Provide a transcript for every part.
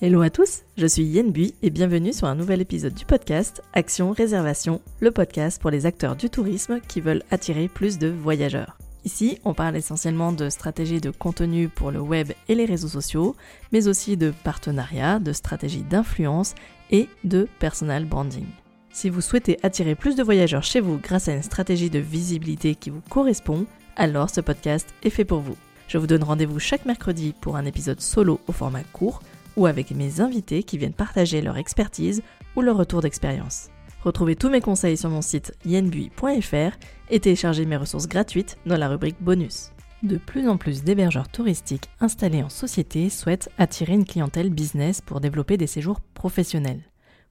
Hello à tous, je suis Yen Bui et bienvenue sur un nouvel épisode du podcast Action Réservation, le podcast pour les acteurs du tourisme qui veulent attirer plus de voyageurs. Ici, on parle essentiellement de stratégies de contenu pour le web et les réseaux sociaux, mais aussi de partenariats, de stratégies d'influence et de personal branding. Si vous souhaitez attirer plus de voyageurs chez vous grâce à une stratégie de visibilité qui vous correspond, alors ce podcast est fait pour vous. Je vous donne rendez-vous chaque mercredi pour un épisode solo au format court ou avec mes invités qui viennent partager leur expertise ou leur retour d'expérience. Retrouvez tous mes conseils sur mon site yenbui.fr et téléchargez mes ressources gratuites dans la rubrique bonus. De plus en plus d'hébergeurs touristiques installés en société souhaitent attirer une clientèle business pour développer des séjours professionnels.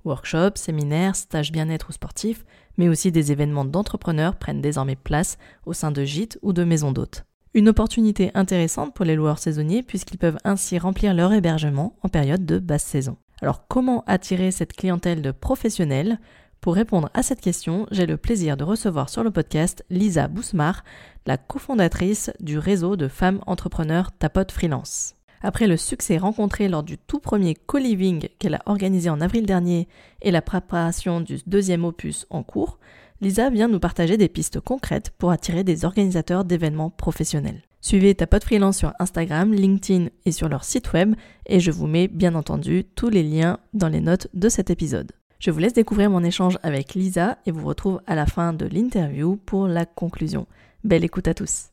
Workshops, séminaires, stages bien-être ou sportifs, mais aussi des événements d'entrepreneurs prennent désormais place au sein de gîtes ou de maisons d'hôtes. Une opportunité intéressante pour les loueurs saisonniers puisqu'ils peuvent ainsi remplir leur hébergement en période de basse saison. Alors comment attirer cette clientèle de professionnels? Pour répondre à cette question, j'ai le plaisir de recevoir sur le podcast Lisa Bousmar, la cofondatrice du réseau de femmes entrepreneurs Tapote Freelance. Après le succès rencontré lors du tout premier co-living qu'elle a organisé en avril dernier et la préparation du deuxième opus en cours, Lisa vient nous partager des pistes concrètes pour attirer des organisateurs d'événements professionnels. Suivez ta pote freelance sur Instagram, LinkedIn et sur leur site web et je vous mets bien entendu tous les liens dans les notes de cet épisode. Je vous laisse découvrir mon échange avec Lisa et vous retrouve à la fin de l'interview pour la conclusion. Belle écoute à tous.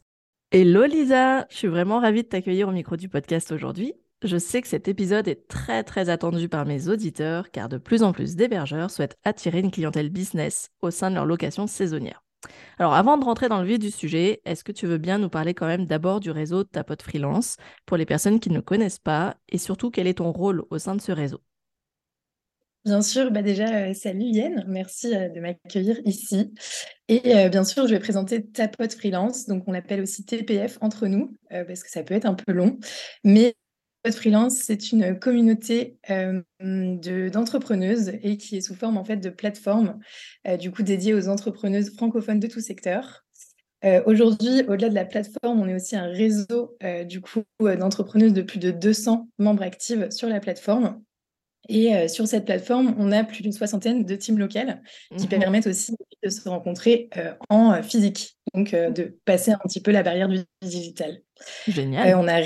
Hello Lisa, je suis vraiment ravie de t'accueillir au micro du podcast aujourd'hui. Je sais que cet épisode est très très attendu par mes auditeurs car de plus en plus d'hébergeurs souhaitent attirer une clientèle business au sein de leur location saisonnière. Alors avant de rentrer dans le vif du sujet, est-ce que tu veux bien nous parler quand même d'abord du réseau Ta Pote Freelance pour les personnes qui ne connaissent pas et surtout quel est ton rôle au sein de ce réseau? Bien sûr, bah déjà, euh, salut Yen, merci euh, de m'accueillir ici. Et euh, bien sûr, je vais présenter Ta Pote Freelance, donc on l'appelle aussi TPF entre nous, parce que ça peut être un peu long. Freelance, c'est une communauté euh, d'entrepreneuses et qui est sous forme en fait de plateforme, euh, du coup dédiée aux entrepreneuses francophones de tout secteur. Euh, aujourd'hui, au-delà de la plateforme, on est aussi un réseau du coup d'entrepreneuses de plus de 200 membres actifs sur la plateforme. Et sur cette plateforme, on a plus d'une soixantaine de teams locales qui mmh permettent aussi de se rencontrer en physique, donc de passer un petit peu la barrière du digital. Génial. on a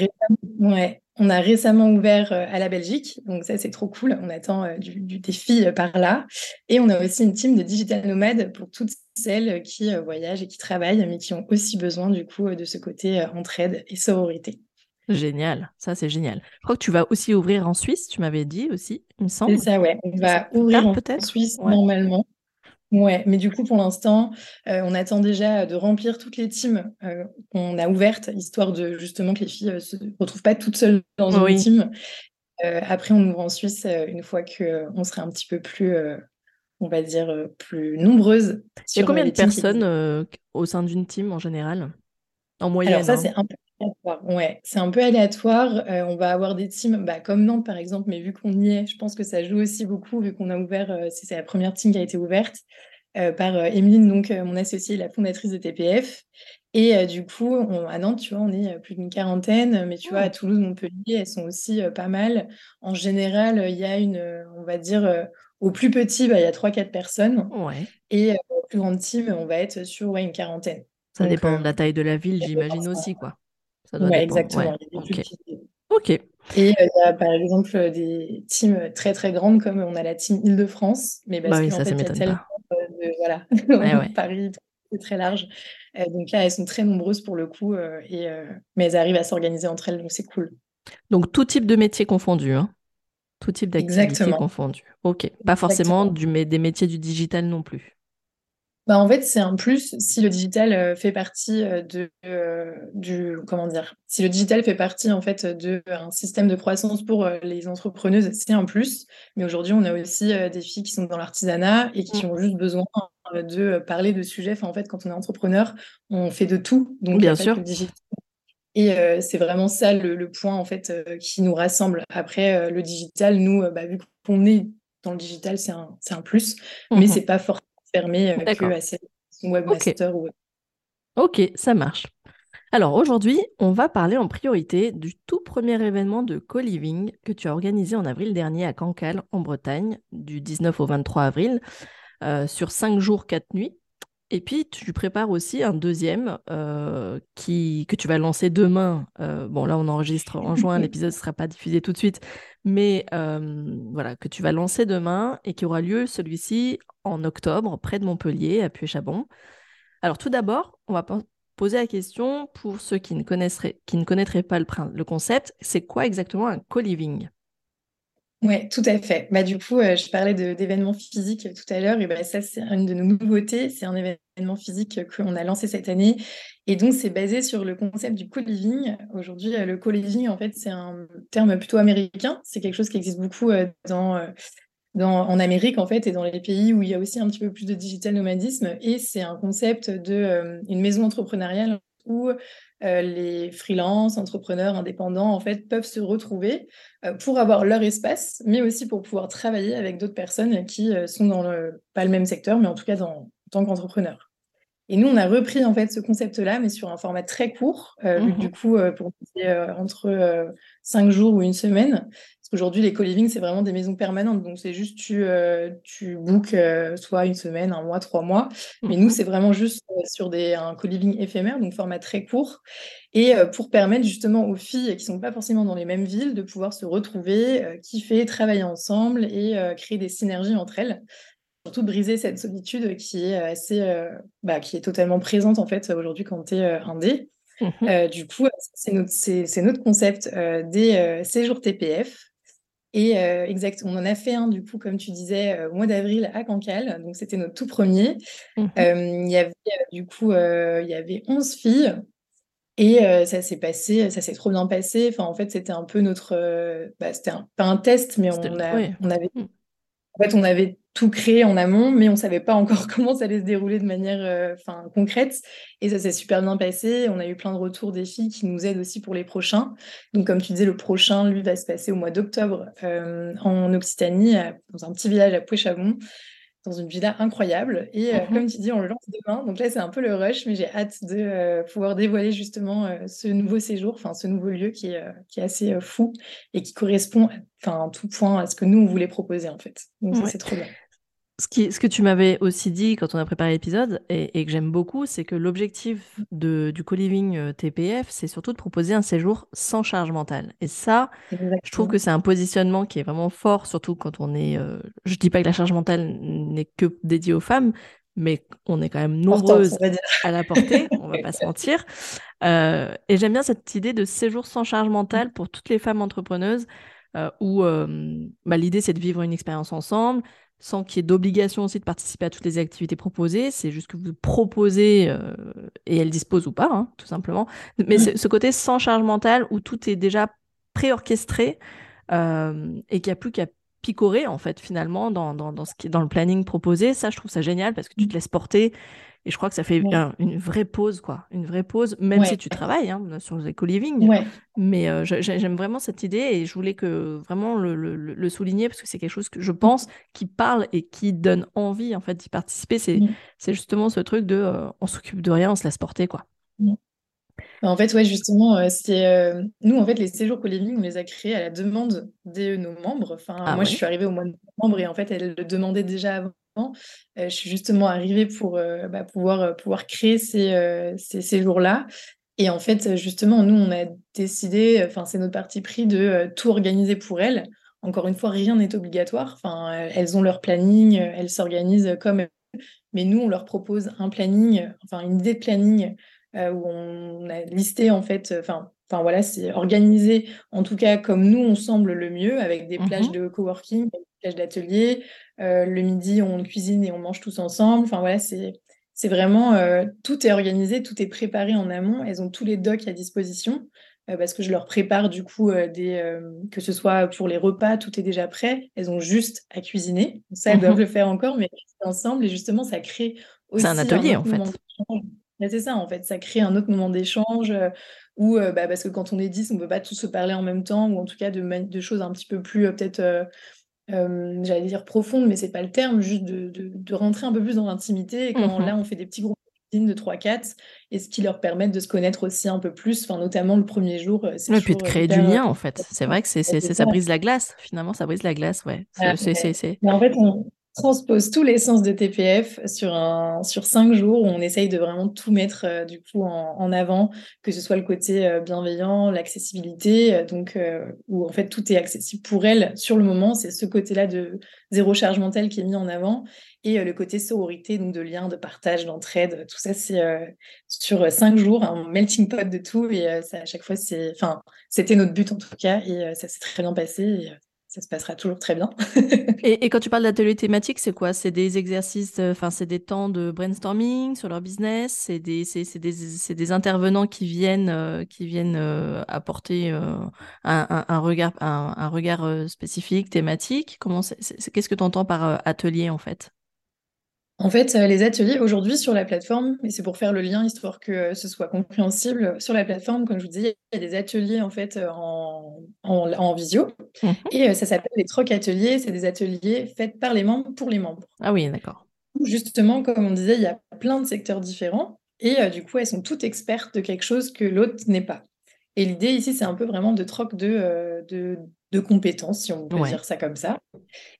ouais, on a récemment ouvert euh, à la Belgique, donc ça c'est trop cool. On attend euh, du, défi euh, par là. Et on a aussi une team de digital nomades pour toutes celles qui voyagent et qui travaillent, mais qui ont aussi besoin du coup de ce côté entraide et sororité. Génial, ça c'est génial. Je crois que tu vas aussi ouvrir en Suisse, tu m'avais dit aussi, il me semble. C'est ça, ouais. On va ouvrir en Suisse normalement. Ouais, mais du coup, pour l'instant, euh, on attend déjà de remplir toutes les teams euh, qu'on a ouvertes, histoire de justement que les filles ne euh, se retrouvent pas toutes seules dans une team. après, on ouvre en Suisse une fois qu'on sera un petit peu plus, on va dire, plus nombreuses. Il y a combien de personnes au sein d'une team en général? En moyenne Alors ça, hein c'est un peu Ouais, c'est un peu aléatoire. Euh, on va avoir des teams, bah, comme Nantes par exemple, mais vu qu'on y est, je pense que ça joue aussi beaucoup, vu qu'on a ouvert, euh, c'est la première team qui a été ouverte euh, par Emeline, donc mon associée, la fondatrice de TPF. Et du coup, à Nantes, tu vois, on est plus d'une quarantaine, mais tu vois, à oh. Toulouse, Montpellier, elles sont aussi pas mal. En général, il y a une, on va dire, au plus petit, bah, il y a 3-4 personnes. Ouais. Et au plus grande team, on va être sur ouais, une quarantaine. Ça dépend de la taille de la ville, j'imagine aussi, quoi. Oui, exactement. ok. Et euh, il y a par exemple des teams très très grandes comme on a la team Île-de-France, mais parce bah fait, il y a tellement de, voilà, Paris, c'est très large. Euh, donc là, elles sont très nombreuses pour le coup, euh, et, mais elles arrivent à s'organiser entre elles, donc c'est cool. Donc tout type de métier confondu, hein tout type d'activité confondu. Ok, pas forcément du, mais des métiers du digital non plus. Bah, en fait, c'est un plus si le digital euh, fait partie euh, de euh, du comment dire si le digital fait partie en fait de un système de croissance pour les entrepreneuses, c'est un plus. Mais aujourd'hui, on a aussi des filles qui sont dans l'artisanat et qui mmh. ont juste besoin de parler de sujets. Enfin, en fait, quand on est entrepreneur, on fait de tout. Donc, bien sûr. Et c'est vraiment ça le, point en fait qui nous rassemble. Après, le digital, nous, bah, vu qu'on est dans le digital, c'est un, un plus, mais mmh c'est pas forcément fermé euh, que à ces webmasters. Ok, ça marche. Alors aujourd'hui, on va parler en priorité du tout premier événement de co-living que tu as organisé en avril dernier à Cancale, en Bretagne, du 19 au 23 avril, euh, sur 5 jours, 4 nuits. Et puis, tu prépares aussi un deuxième euh, qui, que tu vas lancer demain. Euh, bon, là, on enregistre en juin, l'épisode ne sera pas diffusé tout de suite, mais voilà, que tu vas lancer demain et qui aura lieu celui-ci en octobre, près de Montpellier, à Puy-Chabon. Alors, tout d'abord, on va poser la question pour ceux qui ne connaîtraient, qui ne connaîtraient pas le, le concept, c'est quoi exactement un co-living? Oui, tout à fait. Bah, du coup, euh, je parlais d'événements physiques tout à l'heure, et bah, ça, c'est une de nos nouveautés. C'est un événement physique qu'on a lancé cette année. Et donc, c'est basé sur le concept du co-living. Aujourd'hui, euh, le co-living, en fait, c'est un terme plutôt américain. C'est quelque chose qui existe beaucoup euh, dans, en Amérique, en fait, et dans les pays où il y a aussi un petit peu plus de digital nomadisme. Et c'est un concept d'une une maison entrepreneuriale où euh, les freelances, entrepreneurs, indépendants, en fait, peuvent se retrouver euh, pour avoir leur espace, mais aussi pour pouvoir travailler avec d'autres personnes qui euh, sont dans le, pas le même secteur, mais en tout cas dans, en tant qu'entrepreneurs. Et nous, on a repris en fait ce concept-là, mais sur un format très court, mmh du coup, pour entre cinq jours ou une semaine, qu'aujourd'hui, les co-living, c'est vraiment des maisons permanentes. Donc, c'est juste, tu, euh, tu bookes euh, soit une semaine, un mois, trois mois. Mais nous, mhm. c'est vraiment juste euh, sur des, un co-living éphémère, donc format très court. Et pour permettre justement aux filles qui ne sont pas forcément dans les mêmes villes de pouvoir se retrouver, kiffer, travailler ensemble et créer des synergies entre elles. Surtout briser cette solitude qui est assez, bah, qui est totalement présente en fait aujourd'hui quand tu es indé. Mhm. du coup, c'est notre, notre, concept des séjours TPF. Et euh, exact, on en a fait un, du coup, comme tu disais, euh, au mois d'avril à Cancale. Donc, c'était notre tout premier. Mmh euh, il y avait, du coup, il y avait 11 filles. Et ça s'est passé, ça s'est trop bien passé. Enfin, en fait, c'était un peu notre. Bah, c'était pas un test, mais on, a, on avait. En fait, on avait tout créé en amont, mais on ne savait pas encore comment ça allait se dérouler de manière euh, concrète. Et ça s'est super bien passé. On a eu plein de retours des filles qui nous aident aussi pour les prochains. Donc, comme tu disais, le prochain, lui, va se passer au mois d'octobre euh, en Occitanie, dans un petit village à Pouéchavon dans une villa incroyable. Et euh, mmh comme tu dis, on le lance demain. Donc là, c'est un peu le rush, mais j'ai hâte de euh, pouvoir dévoiler justement euh, ce nouveau séjour, enfin ce nouveau lieu qui est, qui est assez fou et qui correspond enfin, en tout point à ce que nous, on voulait proposer en fait. Donc ça, c'est trop bien ce, qui, ce que tu m'avais aussi dit quand on a préparé l'épisode, et, que j'aime beaucoup, c'est que l'objectif du co-living TPF, c'est surtout de proposer un séjour sans charge mentale. Et ça, je trouve que c'est un positionnement qui est vraiment fort, surtout quand on est... Euh, je dis pas que la charge mentale n'est que dédiée aux femmes, mais on est quand même nombreuses à la porter, on va pas se mentir. Euh, et j'aime bien cette idée de séjour sans charge mentale pour toutes les femmes entrepreneuses, où bah, l'idée c'est de vivre une expérience ensemble, sans qu'il y ait d'obligation aussi de participer à toutes les activités proposées. C'est juste que vous proposez euh, et elle dispose ou pas, hein, tout simplement. Mais mmh. ce côté sans charge mentale où tout est déjà préorchestré euh, et qu'il n'y a plus qu'à picorer, en fait, finalement, dans, dans, dans, ce qui est dans le planning proposé. Ça, je trouve ça génial parce que tu te laisses porter et je crois que ça fait une vraie pause, quoi. Une vraie pause, même si tu travailles hein, sur le co-living. Mais euh, j'aime vraiment cette idée et je voulais que vraiment le, le, souligner parce que c'est quelque chose que je pense qui parle et qui donne envie, en fait, d'y participer. C'est c'est justement ce truc de euh, on s'occupe de rien, on se laisse porter, quoi. En fait, ouais, justement, euh, c'est nous, en fait, les séjours co-living, on les a créés à la demande de nos membres. Enfin, ah moi, je suis arrivée au mois de novembre et en fait, elles le demandaient déjà avant. Euh, je suis justement arrivée pour euh, bah, pouvoir, euh, pouvoir créer ces, ces, jours-là. Et en fait, justement, nous, on a décidé, enfin, c'est notre parti pris de tout organiser pour elles. Encore une fois, rien n'est obligatoire. Enfin, elles ont leur planning, elles s'organisent comme elles. Mais nous, on leur propose un planning, enfin, une idée de planning où on a listé, en fait, enfin, Enfin voilà, c'est organisé en tout cas comme nous on semble le mieux, avec des plages mmh de coworking, des plages d'atelier. Euh, le midi, on cuisine et on mange tous ensemble. Enfin voilà, c'est c'est vraiment euh, tout est organisé, tout est préparé en amont. Elles ont tous les docs à disposition euh, parce que je leur prépare du coup des que ce soit pour les repas, tout est déjà prêt. Elles ont juste à cuisiner. Ça, elles mmh doivent le faire encore, mais ensemble et justement ça crée aussi un atelier en fait. C'est ça, en fait, ça crée un autre moment d'échange ou bah, parce que quand on est 10, on ne peut pas tous se parler en même temps, ou en tout cas de, de choses un petit peu plus peut-être, j'allais dire profondes, mais c'est pas le terme, juste de, de, rentrer un peu plus dans l'intimité. Et quand mmh là, on fait des petits groupes de 3-4 et ce qui leur permet de se connaître aussi un peu plus, enfin, notamment le premier jour. Et puis de créer du lien, en fait. C'est vrai que c'est, ça brise la glace, finalement, ça brise la glace, ouais. c'est, Mais en fait, on, transpose tous les sens de TPF sur, un, sur cinq jours où on essaye de vraiment tout mettre euh, du coup en, avant, que ce soit le côté euh, bienveillant, l'accessibilité, euh, où en fait tout est accessible pour elle sur le moment. C'est ce côté-là de zéro charge mentale qui est mis en avant et le côté sororité, donc de lien, de partage, d'entraide. Tout ça, c'est sur cinq jours un melting pot de tout et ça à chaque fois c'est, enfin c'était notre but en tout cas et ça s'est très bien passé ça se passera toujours très bien. et, quand tu parles d'atelier thématique, c'est quoi? C'est des exercices, euh, enfin, c'est des temps de brainstorming sur leur business, c'est des, c'est, des, des, intervenants qui viennent, euh, qui viennent euh, apporter un, un, regard, un, regard spécifique, thématique? Comment qu'est-ce que tu entends par atelier en fait? En fait, euh, les ateliers aujourd'hui sur la plateforme, et c'est pour faire le lien histoire que euh, ce soit compréhensible, sur la plateforme, comme je vous disais, il y a des ateliers en fait euh, en, en, visio, mmh et ça s'appelle les troc ateliers. C'est des ateliers faits par les membres pour les membres. Ah oui, d'accord. Justement, comme on disait, il y a plein de secteurs différents, et du coup, elles sont toutes expertes de quelque chose que l'autre n'est pas. Et l'idée ici, c'est un peu vraiment de troc de, de, de compétences, si on peut dire ça comme ça.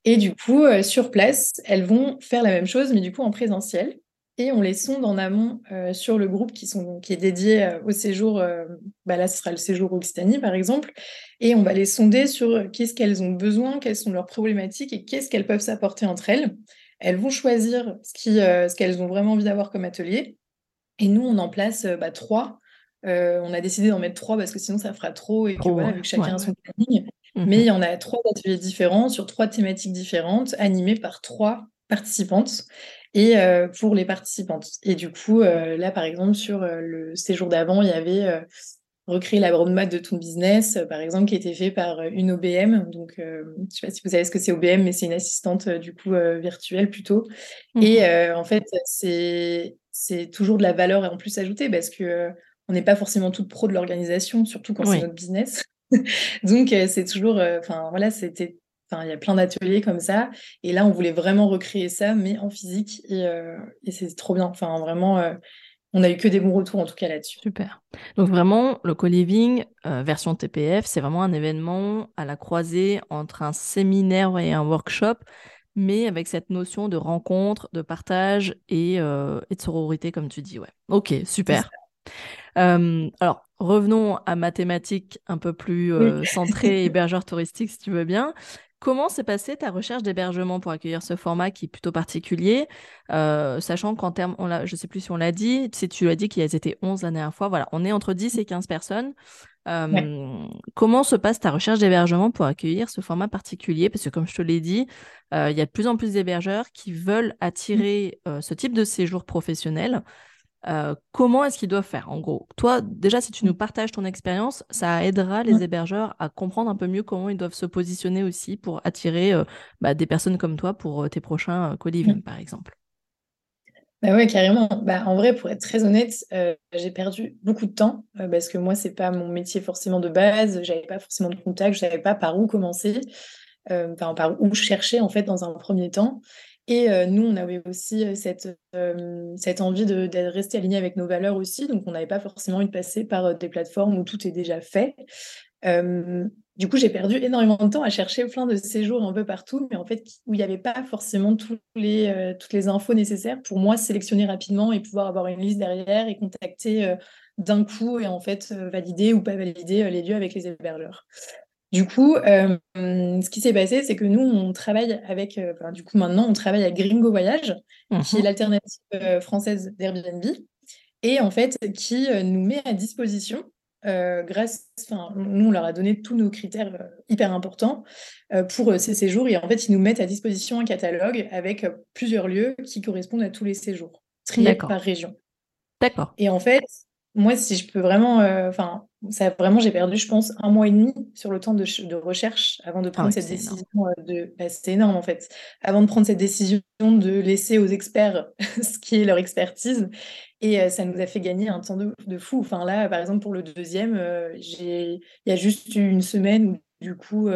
Et du coup, euh, sur place, elles vont faire la même chose, mais du coup en présentiel. Et on les sonde en amont euh, sur le groupe qui, sont, qui est dédié euh, au séjour. bah là, ce sera le séjour Occitanie, par exemple. Et on va les sonder sur qu'est-ce qu'elles ont besoin, quelles sont leurs problématiques et qu'est-ce qu'elles peuvent s'apporter entre elles. Elles vont choisir ce qu'elles ce qu'elles ont vraiment envie d'avoir comme atelier. Et nous, on en place bah, trois. on a décidé d'en mettre trois parce que sinon ça fera trop et que voilà, vu que chacun a son planning. Mais il y en a trois ateliers différents sur trois thématiques différentes, animés par trois participantes et euh, pour les participantes. Et du coup, euh, là, par exemple, sur euh, le séjour d'avant, il y avait recréer la roadmap de ton business, par exemple, qui a été fait par une OBM. Donc, je ne sais pas si vous savez ce que c'est OBM, mais c'est une assistante du coup virtuelle plutôt. Et mmh. en fait, c'est c'est toujours de la valeur en plus ajoutée parce que on n'est pas forcément toute pro de l'organisation, surtout quand c'est notre business. Donc, euh, c'est toujours, euh, enfin, voilà, c'était, enfin, il y a plein d'ateliers comme ça. Et là, on voulait vraiment recréer ça, mais en physique. Et, euh, c'est trop bien. Enfin, vraiment, on a eu que des bons retours, en tout cas, là-dessus. Super. Donc, vraiment, le co-living, version TPF, c'est vraiment un événement à la croisée entre un séminaire et un workshop mais avec cette notion de rencontre, de partage et, et de sororité, comme tu dis. Ouais. Ok, super. alors, revenons à mathématiques un peu plus euh, centrées hébergeurs touristiques, si tu veux bien. Comment s'est passée ta recherche d'hébergement pour accueillir ce format qui est plutôt particulier, euh, sachant qu'en termes, je ne sais plus si on l'a dit, si tu as dit qu'ils étaient 11 la dernière fois, voilà, on est entre 10 et 15 personnes. Comment se passe ta recherche d'hébergement pour accueillir ce format particulier? Parce que comme je te l'ai dit, euh, il y a de plus en plus d'hébergeurs qui veulent attirer ce type de séjour professionnel. Euh, comment est-ce qu'ils doivent faire en gros? Toi, déjà, si tu nous partages ton expérience, ça aidera les hébergeurs à comprendre un peu mieux comment ils doivent se positionner aussi pour attirer euh, bah, des personnes comme toi pour euh, tes prochains co-living, par exemple. Bah ouais, carrément. Bah, en vrai, pour être très honnête, j'ai perdu beaucoup de temps parce que moi, c'est pas mon métier forcément de base. J'avais pas forcément de contact, je savais pas par où commencer, enfin, par où chercher en fait dans un premier temps. Et euh, nous, on avait aussi euh, cette, euh, cette envie de, rester aligné avec nos valeurs aussi. Donc, on n'avait pas forcément envie de passer par des plateformes où tout est déjà fait. du coup, j'ai perdu énormément de temps à chercher plein de séjours un peu partout, mais en fait, où il n'y avait pas forcément les, toutes les infos nécessaires pour moi sélectionner rapidement et pouvoir avoir une liste derrière et contacter d'un coup et en fait valider ou pas valider les lieux avec les hébergeurs. Du coup, euh, ce qui s'est passé, c'est que nous, on travaille avec, euh, du coup, maintenant, on travaille avec Gringo Voyage, qui est mmh l'alternative euh, française d'Airbnb, et en fait, qui nous met à disposition, grâce, enfin, nous, on leur a donné tous nos critères hyper importants pour ces séjours, et en fait, ils nous mettent à disposition un catalogue avec plusieurs lieux qui correspondent à tous les séjours, triés par région. D'accord. Et en fait, moi, si je peux vraiment, euh, enfin, ça vraiment, j'ai perdu, je pense, un mois et demi sur le temps de, de recherche avant de ah prendre cette décision. Euh, de, bah, c'est énorme en fait. Avant de prendre cette décision de laisser aux experts ce qui est leur expertise, et euh, ça nous a fait gagner un temps de, de, fou. Enfin là, par exemple, pour le deuxième, j'ai, il y a juste eu une semaine où du coup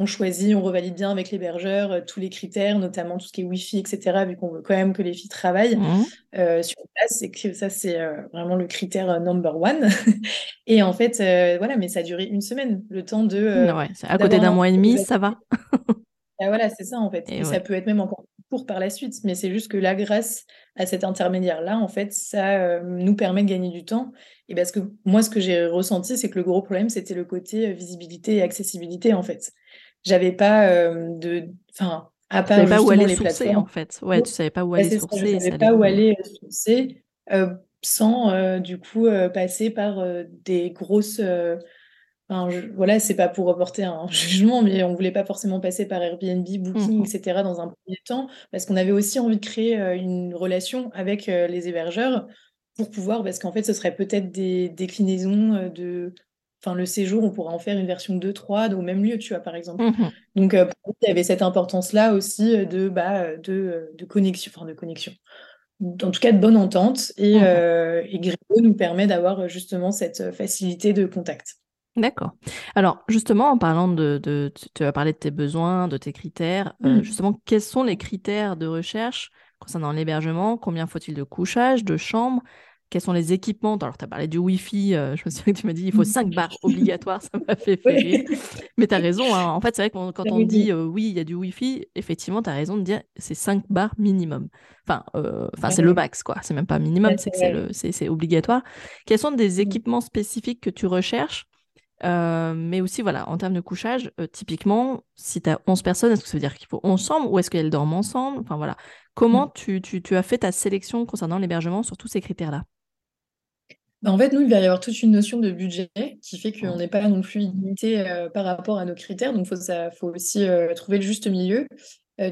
on choisit, on revalide bien avec l'hébergeur tous les critères, notamment tout ce qui est Wi-Fi, etc., vu qu'on veut quand même que les filles travaillent Mmh. sur place. C'est que ça, c'est vraiment le critère number one. et en fait, voilà, mais ça a duré une semaine, le temps de. ouais, à côté d'un mois et demi, ça va. Ah, voilà, c'est ça en fait. Et, ça peut être même encore court par la suite, mais c'est juste que là, grâce à cet intermédiaire-là, en fait, ça nous permet de gagner du temps. Et parce que moi, ce que j'ai ressenti, c'est que le gros problème, c'était le côté visibilité et accessibilité, en fait. J'avais pas de. Enfin, à part. Tu savais pas où aller les sourcer, en fait. Ouais, tu savais pas où aller sourcer. Je savais pas où aller sourcer sans, du coup, passer par des grosses voilà, c'est pas pour reporter un jugement, mais on voulait pas forcément passer par Airbnb, Booking, mmh etc. dans un premier temps, parce qu'on avait aussi envie de créer une relation avec les hébergeurs pour pouvoir, parce qu'en fait, ce serait peut-être des déclinaisons de, enfin, le séjour, on pourrait en faire une version 2, 3 au même lieu, tu vois, par exemple. Mmh Donc, il y avait cette importance-là aussi de, bah, de, de connexion, enfin, de connexion. En tout cas, de bonne entente. Et, et Gripo nous permet d'avoir justement cette facilité de contact. D'accord. Alors, justement, en parlant de, tu as parlé de tes besoins, de tes critères. Euh, mmh. justement, quels sont les critères de recherche concernant l'hébergement? Combien faut-il de couchage, de chambres? Quels sont les équipements Alors, tu as parlé du Wi-Fi. Euh, je me souviens que tu m'as dit il faut 5 barres obligatoires. Ça m'a fait rire. Mais tu as raison. Hein. En fait, c'est vrai que quand on dit euh, oui, il y a du Wi-Fi, effectivement, tu as raison de dire c'est 5 barres minimum. Enfin, enfin c'est le max, quoi. C'est même pas minimum, c'est que c'est obligatoire. Quels sont des mmh. équipements spécifiques que tu recherches? Euh, mais aussi, voilà, en termes de couchage, euh, typiquement, si tu as 11 personnes, est-ce que ça veut dire qu'il faut 11 chambres ou est-ce qu'elles dorment ensemble? Enfin voilà. Comment mmh. tu, tu, tu, as fait ta sélection concernant l'hébergement sur tous ces critères-là? En fait, nous, il va y avoir toute une notion de budget qui fait qu'on n'est pas non plus limité euh, par rapport à nos critères. Donc, il faut, faut aussi trouver le juste milieu.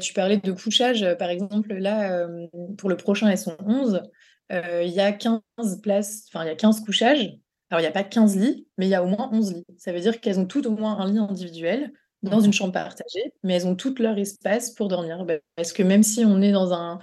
tu parlais de couchage, par exemple, là, pour le prochain, elles sont 11. Il y a 15 places, enfin, il y a 15 couchages. Alors, il n'y a pas 15 lits, mais il y a au moins 11 lits. Ça veut dire qu'elles ont toutes au moins un lit individuel dans une chambre partagée, mais elles ont toutes leur espace pour dormir. Bah, parce que même si on est dans un euh,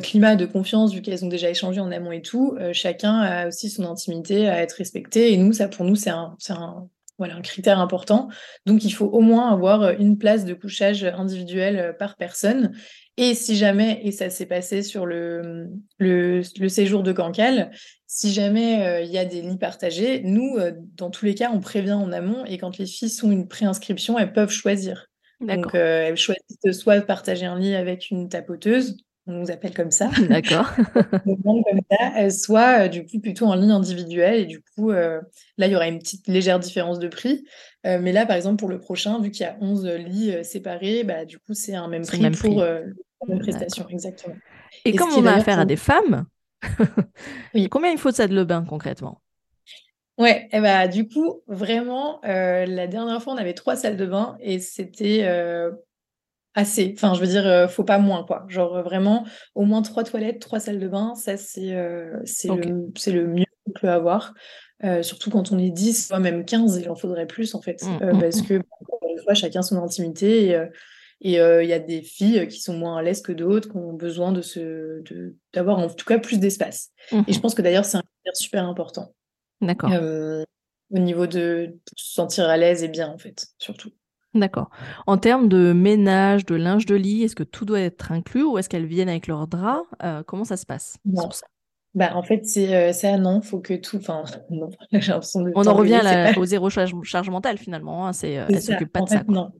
climat de confiance, vu qu'elles ont déjà échangé en amont et tout, euh, chacun a aussi son intimité à être respecté. Et nous, ça, pour nous, c'est un, un, voilà, un critère important. Donc, il faut au moins avoir une place de couchage individuel par personne. Et si jamais, et ça s'est passé sur le, le, séjour de Cancale, si jamais euh, il y a des lits partagés, nous, euh, dans tous les cas, on prévient en amont et quand les filles sont une préinscription, elles peuvent choisir. Donc, euh, elles choisissent soit partager un lit avec une tapoteuse, on nous appelle comme ça. D'accord. comme ça, soit du coup plutôt en ligne individuelle. Et du coup, là, il y aura une petite légère différence de prix. mais là, par exemple, pour le prochain, vu qu'il y a 11 lits séparés, bah, du coup, c'est un même prix pour la même prestation. Exactement. Et, comme on a affaire à des femmes, combien il faut de salle de bain concrètement? Ouais, et bah, du coup, vraiment, la dernière fois, on avait trois salles de bain et c'était assez. Enfin, je veux dire, euh, faut pas moins, quoi. Genre, euh, vraiment, au moins trois toilettes, trois salles de bain, ça, c'est euh, c'est le, le, mieux qu'on peut avoir. surtout quand on est 10, soit même 15, il en faudrait plus, en fait. Mmh, mmh, parce mmh. que, une fois, chacun son intimité. Et il y a des filles qui sont moins à l'aise que d'autres, qui ont besoin de se, d'avoir en tout cas plus d'espace. Et je pense que d'ailleurs, c'est un critère super important. D'accord. au niveau de se sentir à l'aise et bien, en fait, surtout. D'accord. En termes de ménage, de linge de lit, est-ce que tout doit être inclus ou est-ce qu'elles viennent avec leur drap euh, Comment ça se passe Bah, en fait, c'est euh, ça, non, faut que tout. Enfin, non, j'ai l'impression de. On en revient au zéro charge, mentale finalement. Hein, c'est, euh, elle s'occupe pas de ça. Non.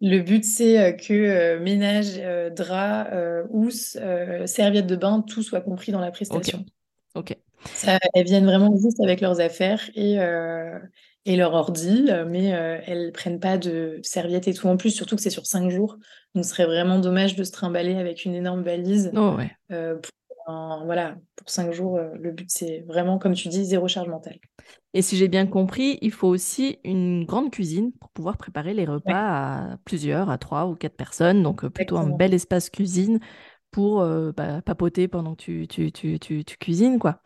Le but, c'est que ménage, drap, housse, serviette de bain, tout soit compris dans la prestation. Ok. Ça, elles viennent vraiment juste avec leurs affaires et, et leur ordi, mais euh, elles prennent pas de serviettes et tout en plus, surtout que c'est sur cinq jours. Donc, ce serait vraiment dommage de se trimballer avec une énorme valise. Oh, ouais. Euh, pour, voilà, pour cinq jours, euh, le but, c'est vraiment, comme tu dis, zéro charge mentale. Et si j'ai bien compris, il faut aussi une grande cuisine pour pouvoir préparer les repas à plusieurs, à trois ou quatre personnes. Donc, plutôt un bel espace cuisine pour bah, papoter pendant que tu, tu, tu, tu, tu cuisines, quoi.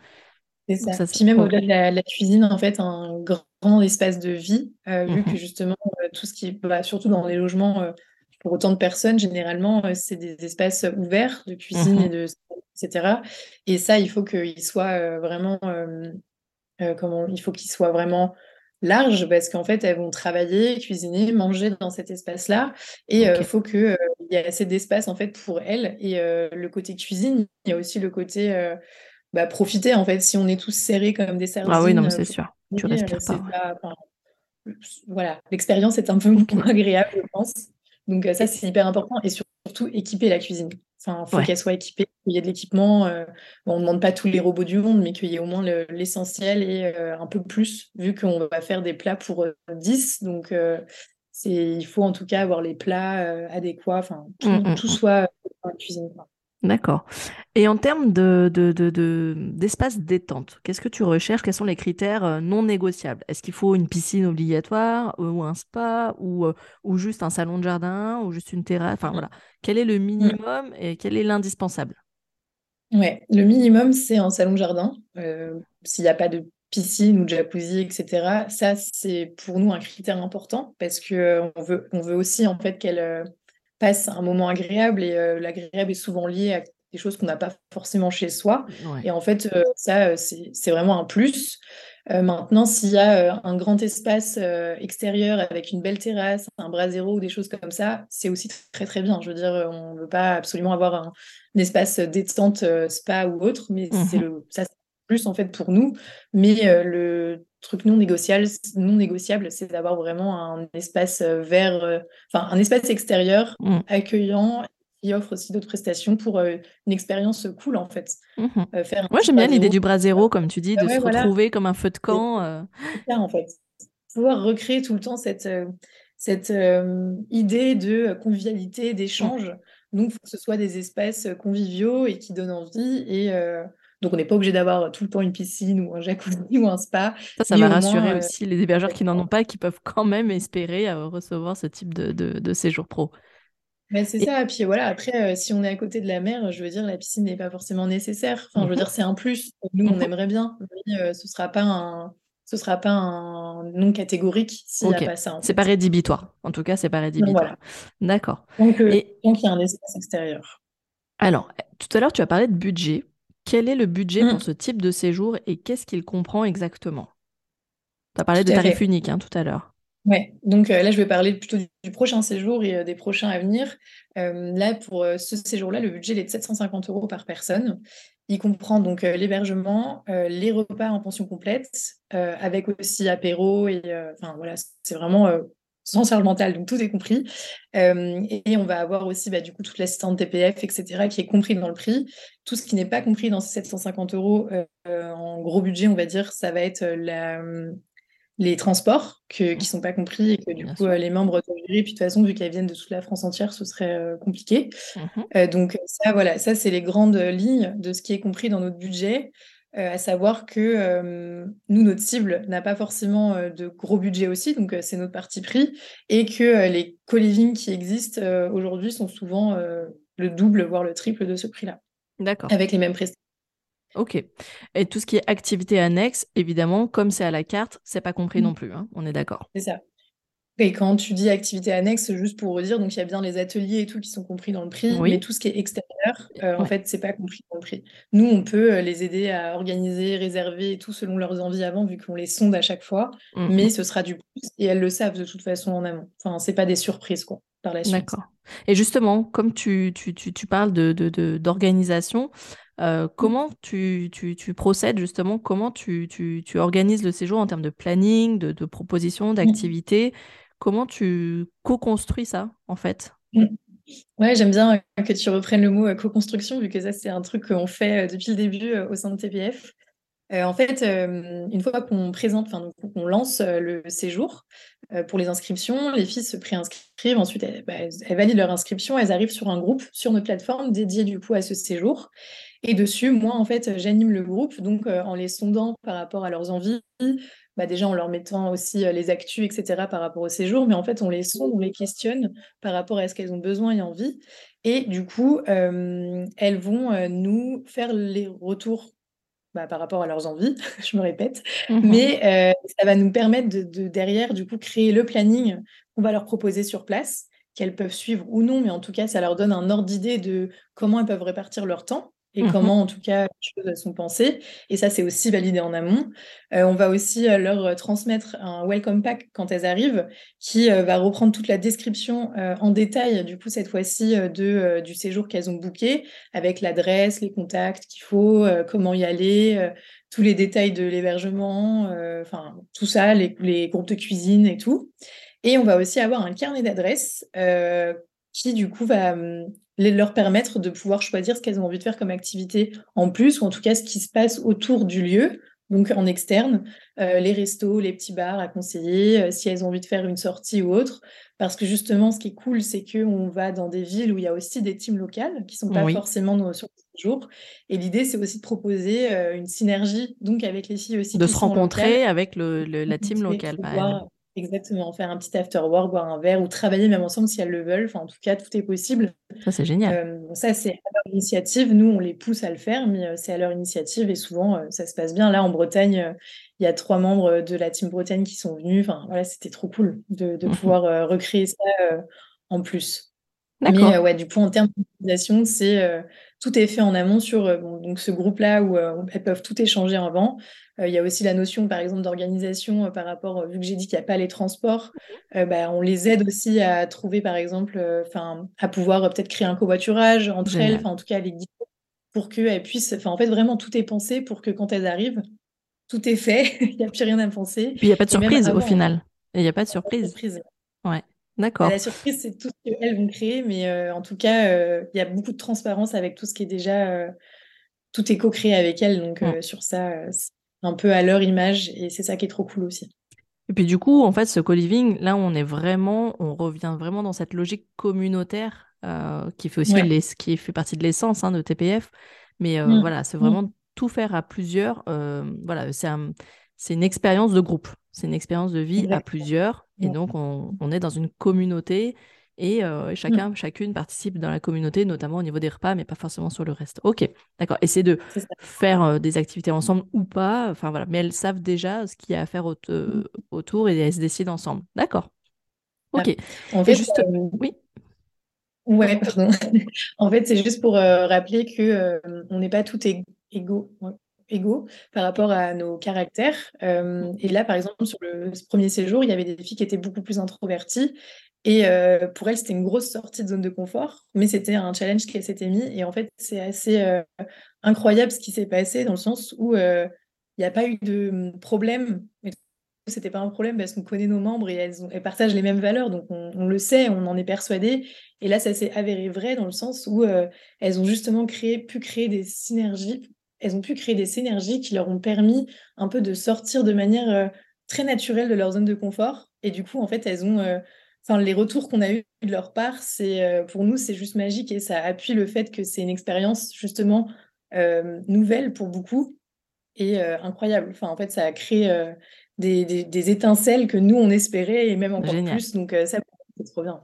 C'est ça. ça Puis même au-delà de la, cuisine, en fait, un grand espace de vie, euh, vu que mmh justement, euh, tout ce qui bah, surtout dans les logements euh, pour autant de personnes, généralement, c'est des espaces ouverts de cuisine mmh et de etc. Et ça, il faut qu'il soit vraiment, comment, il faut qu'il soit vraiment large parce qu'en fait, elles vont travailler, cuisiner, manger dans cet espace-là. Et il faut qu'il y ait assez d'espace en fait pour elles. Et le côté cuisine, il y a aussi le côté bah, profiter en fait. Si on est tous serrés comme des sardines. Ah oui, non, c'est sûr. Tu respires pas. voilà, l'expérience est un peu moins agréable, je pense. Donc ça, c'est hyper important. Et surtout, équiper la cuisine. Enfin, il faut qu'elle soit équipée, qu'il y ait de l'équipement. Euh, on ne demande pas tous les robots du monde, mais qu'il y ait au moins l'essentiel et euh, un peu plus, vu qu'on va faire des plats pour 10. Euh, donc, il faut en tout cas avoir les plats adéquats, enfin, tout, mmh, mmh, mmh. soit dans la cuisine. D'accord. Et en termes de, d'espace détente, qu'est-ce que tu recherches? Quels sont les critères euh, non négociables? Est-ce qu'il faut une piscine obligatoire euh, ou un spa ou, euh, ou juste un salon de jardin ou juste une terrasse? Enfin voilà. Quel est le minimum et quel est l'indispensable? Ouais, le minimum, c'est un salon de jardin. s'il n'y a pas de piscine ou de jacuzzi, etc., ça, c'est pour nous un critère important parce que on veut, on veut aussi en fait qu'elle passe un moment agréable et euh, l'agréable est souvent lié à des choses qu'on n'a pas forcément chez soi. Et en fait, euh, ça, euh, c'est vraiment un plus. maintenant, s'il y a un grand espace extérieur avec une belle terrasse, un bras zéro ou des choses comme ça, c'est aussi très très bien. Je veux dire, on ne veut pas absolument avoir un, espace détente spa ou autre, mais c'est mmh le ça plus en fait pour nous. Mais le truc non négociable, non négociable, c'est d'avoir vraiment un espace euh, vert, euh, enfin un espace extérieur mmh. accueillant qui offre aussi d'autres prestations pour euh, une expérience cool en fait. Mmh Moi j'aime bien l'idée du bras zéro comme tu dis, de se retrouver comme un feu de camp. C'est en fait. Pouvoir recréer tout le temps cette, cette idée de convivialité, d'échange. Mmh. Donc, il faut que ce soit des espaces conviviaux et qui donnent envie. Et, donc, on n'est pas obligé d'avoir tout le temps une piscine ou un jacuzzi ou un spa. Ça, ça va rassurer euh, aussi les hébergeurs qui n'en ont pas, qui peuvent quand même espérer euh, recevoir ce type de, de, séjour pro. Mais c'est ça. Et puis voilà, après, euh, si on est à côté de la mer, je veux dire, la piscine n'est pas forcément nécessaire. Enfin, je veux dire, c'est un plus. Nous, on mhm. aimerait bien. Mais ce ne sera pas un. Ce sera pas un non catégorique s'il n'y a pas ça. C'est pas rédhibitoire. En tout cas, c'est pas rédhibitoire. D'accord. Donc, Et... donc, il y a un espace extérieur. Alors, tout à l'heure, tu as parlé de budget. Quel est le budget pour mmh. ce type de séjour et qu'est-ce qu'il comprend exactement? Tu as parlé de tarif unique hein, tout à l'heure. Oui, donc euh, là, je vais parler plutôt du, prochain séjour et euh, des prochains à venir. Euh, là, pour ce séjour-là, le budget est de 750 euros par personne. Il comprend donc l'hébergement, les repas en pension complète, avec aussi apéro et enfin voilà, c'est vraiment sans charge mentale, donc tout est compris. Euh, et, on va avoir aussi bah, du coup toute l'assistante TPF, etc., qui est compris dans le prix. Tout ce qui n'est pas compris dans ces 750 euros euh, en gros budget, on va dire, ça va être la, les transports qui ne sont pas compris et que du coup les membres doivent gérer. Puis de toute façon, vu qu'elles viennent de toute la France entière, ce serait euh, compliqué. Mmh donc ça, voilà, ça c'est les grandes lignes de ce qui est compris dans notre budget. Euh, à savoir que euh, nous, notre cible n'a pas forcément euh, de gros budget aussi, donc c'est notre parti pris, et que les co-living qui existent aujourd'hui sont souvent le double, voire le triple de ce prix-là. D'accord. Avec les mêmes prestations. Ok. Et tout ce qui est activité annexe, évidemment, comme c'est à la carte, c'est pas compris mmh. non plus, hein, on est d'accord. C'est ça. Et quand tu dis activité annexe, juste pour redire, donc il y a bien les ateliers et tout qui sont compris dans le prix, mais tout ce qui est extérieur, euh, en fait, c'est pas compris dans le prix. Nous, on peut euh, les aider à organiser, réserver et tout selon leurs envies avant, vu qu'on les sonde à chaque fois, mmh mais ce sera du plus et elles le savent de toute façon en amont. Enfin, c'est pas des surprises quoi par la suite. D'accord. Et justement, comme tu, tu, tu, tu parles de, d'organisation, euh, mmh. comment tu, tu, procèdes justement Comment tu, organises le séjour en termes de planning, de, de propositions, mmh. d'activités? Comment tu co-construis ça, en fait? Mmh. Ouais, j'aime bien euh, que tu reprennes le mot euh, co-construction, vu que ça, c'est un truc qu'on fait euh, depuis le début au sein de TPF. en fait, une fois qu'on présente, enfin, qu'on lance le séjour pour les inscriptions, les filles se préinscrivent, ensuite bah, elles, valident leur inscription, elles arrivent sur un groupe sur notre plateforme dédiée du coup à ce séjour. Et dessus, moi, en fait, j'anime le groupe, donc en les sondant par rapport à leurs envies, bah déjà en leur mettant aussi les actus, etc., par rapport au séjour, mais en fait, on les sonde, on les questionne par rapport à ce qu'elles ont besoin et envie. Et du coup, elles vont nous faire les retours bah, par rapport à leurs envies, je me répète, mmh mais ça va nous permettre de, derrière, du coup, créer le planning qu'on va leur proposer sur place, qu'elles peuvent suivre ou non, mais en tout cas, ça leur donne un ordre d'idée de comment elles peuvent répartir leur temps et Mmh comment, en tout cas, les choses sont pensées. Et ça, c'est aussi validé en amont. Euh, on va aussi euh, leur euh, transmettre un welcome pack quand elles arrivent, qui euh, va reprendre toute la description euh, en détail, du coup, cette fois-ci, de, du séjour qu'elles ont booké, avec l'adresse, les contacts qu'il faut, comment y aller, tous les détails de l'hébergement, enfin, tout ça, les, les groupes de cuisine et tout. Et on va aussi avoir un carnet d'adresses qui, du coup, va hum, les- leur permettre de pouvoir choisir ce qu'elles ont envie de faire comme activité en plus, ou en tout cas ce qui se passe autour du lieu, donc en externe, euh, les restos, les petits bars à conseiller, euh, si elles ont envie de faire une sortie ou autre. Parce que justement, ce qui est cool, c'est qu'on va dans des villes où il y a aussi des teams locales qui sont pas Oui. forcément nos- sur le jour. Et l'idée, c'est aussi de proposer euh, une synergie, donc avec les filles aussi De se locales, rencontrer avec le, le- la team locale. Exactement, faire un petit after work, boire un verre ou travailler même ensemble si elles le veulent. Enfin, en tout cas, tout est possible. Ça, c'est génial. Euh, bon, ça, c'est à leur initiative. Nous, on les pousse à le faire, mais euh, c'est à leur initiative et souvent, euh, ça se passe bien. Là, en Bretagne, il y a trois membres de la team Bretagne qui sont venus. Enfin, voilà, c'était trop cool de, de Mhm. pouvoir recréer ça en plus. Mais euh, ouais, du coup, en termes d'organisation, c'est euh, tout est fait en amont sur euh, bon, donc ce groupe-là où elles peuvent tout échanger avant. Il y a aussi la notion, par exemple, d'organisation par rapport, vu que j'ai dit qu'il n'y a pas les transports, euh, bah, on les aide aussi à trouver, par exemple, enfin, à pouvoir peut-être créer un covoiturage entre elles, enfin, en tout cas, les guider pour qu'elles puissent, enfin, en fait, vraiment, tout est pensé pour que quand elles arrivent, tout est fait, il n'y a plus rien à penser. Puis, il n'y a pas de surprise au avant, hein, final. Il n'y a pas de a pas de surprise. surprise. Ouais, d'accord. la surprise, c'est tout ce qu'elles vont créer, mais euh, en tout cas, euh, il y a beaucoup de transparence avec tout ce qui est déjà, euh, tout est co-créé avec elles, donc Mm. euh, sur ça, c'est un peu à leur image, et c'est ça qui est trop cool aussi. Et puis du coup, en fait, ce co-living, là, on est vraiment, on revient vraiment dans cette logique communautaire qui fait aussi Ouais. les, qui fait partie de l'essence hein, de TPF. Mais euh, Mm. voilà, c'est Mm. vraiment tout faire à plusieurs. voilà, c'est un- c'est une expérience de groupe, c'est une expérience de vie à plusieurs. Et Ouais. donc, on, on est dans une communauté et euh, Mm. chacun, chacune participe dans la communauté, notamment au niveau des repas, mais pas forcément sur le reste. Ok, d'accord. Et c'est de faire euh, des activités ensemble ou pas? Enfin voilà, mais elles savent déjà ce qu'il y a à faire au- euh, autour et elles se décident ensemble. D'accord. Ok. En Et fait, juste, oui, ouais, pardon. En fait, c'est juste pour rappeler que on n'est pas tous ég- égaux, ouais, égaux par rapport à nos caractères. Euh, et là, par exemple, sur le ce premier séjour, il y avait des filles qui étaient beaucoup plus introverties. Et euh, pour elles, c'était une grosse sortie de zone de confort, mais c'était un challenge qu'elles s'étaient mis. Et en fait, c'est assez euh, incroyable ce qui s'est passé dans le sens où il n'y a pas eu de hum, problème. C'était pas un problème parce qu'on connaît nos membres et elles, ont- elles partagent les mêmes valeurs, donc on, on le sait, on en est persuadé. Et là, ça s'est avéré vrai dans le sens où elles ont justement créé, pu créer des synergies. Elles ont pu créer des synergies qui leur ont permis un peu de sortir de manière euh, très naturelle de leur zone de confort. Et du coup, en fait, elles ont, euh, enfin, les retours qu'on a eu de leur part, c'est euh, pour nous, c'est juste magique et ça appuie le fait que c'est une expérience justement nouvelle pour beaucoup et incroyable. Enfin, en fait, ça a créé des, des- des étincelles que nous, on espérait et même encore génial. plus. Donc, ça, c'est trop bien.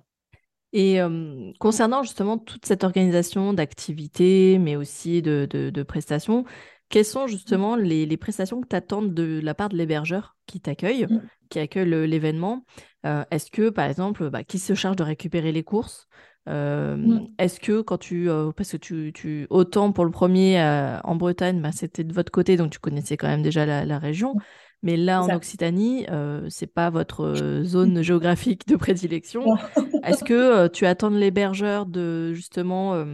Et euh, concernant justement toute cette organisation d'activités, mais aussi de, de- de prestations, quelles sont justement les, les prestations que tu attends de la part de l'hébergeur qui t'accueille, Mm. qui accueille le- l'événement? Euh, est-ce que, par exemple, bah, qui se charge de récupérer les courses? Euh, Mm. est-ce que quand tu... parce que tu, tu... Autant pour le premier en Bretagne, bah, c'était de votre côté, donc tu connaissais quand même déjà la, la région. Mais là, en. Occitanie, euh, c'est pas votre euh, zone géographique de prédilection. Est-ce que euh, tu attends l'hébergeur de justement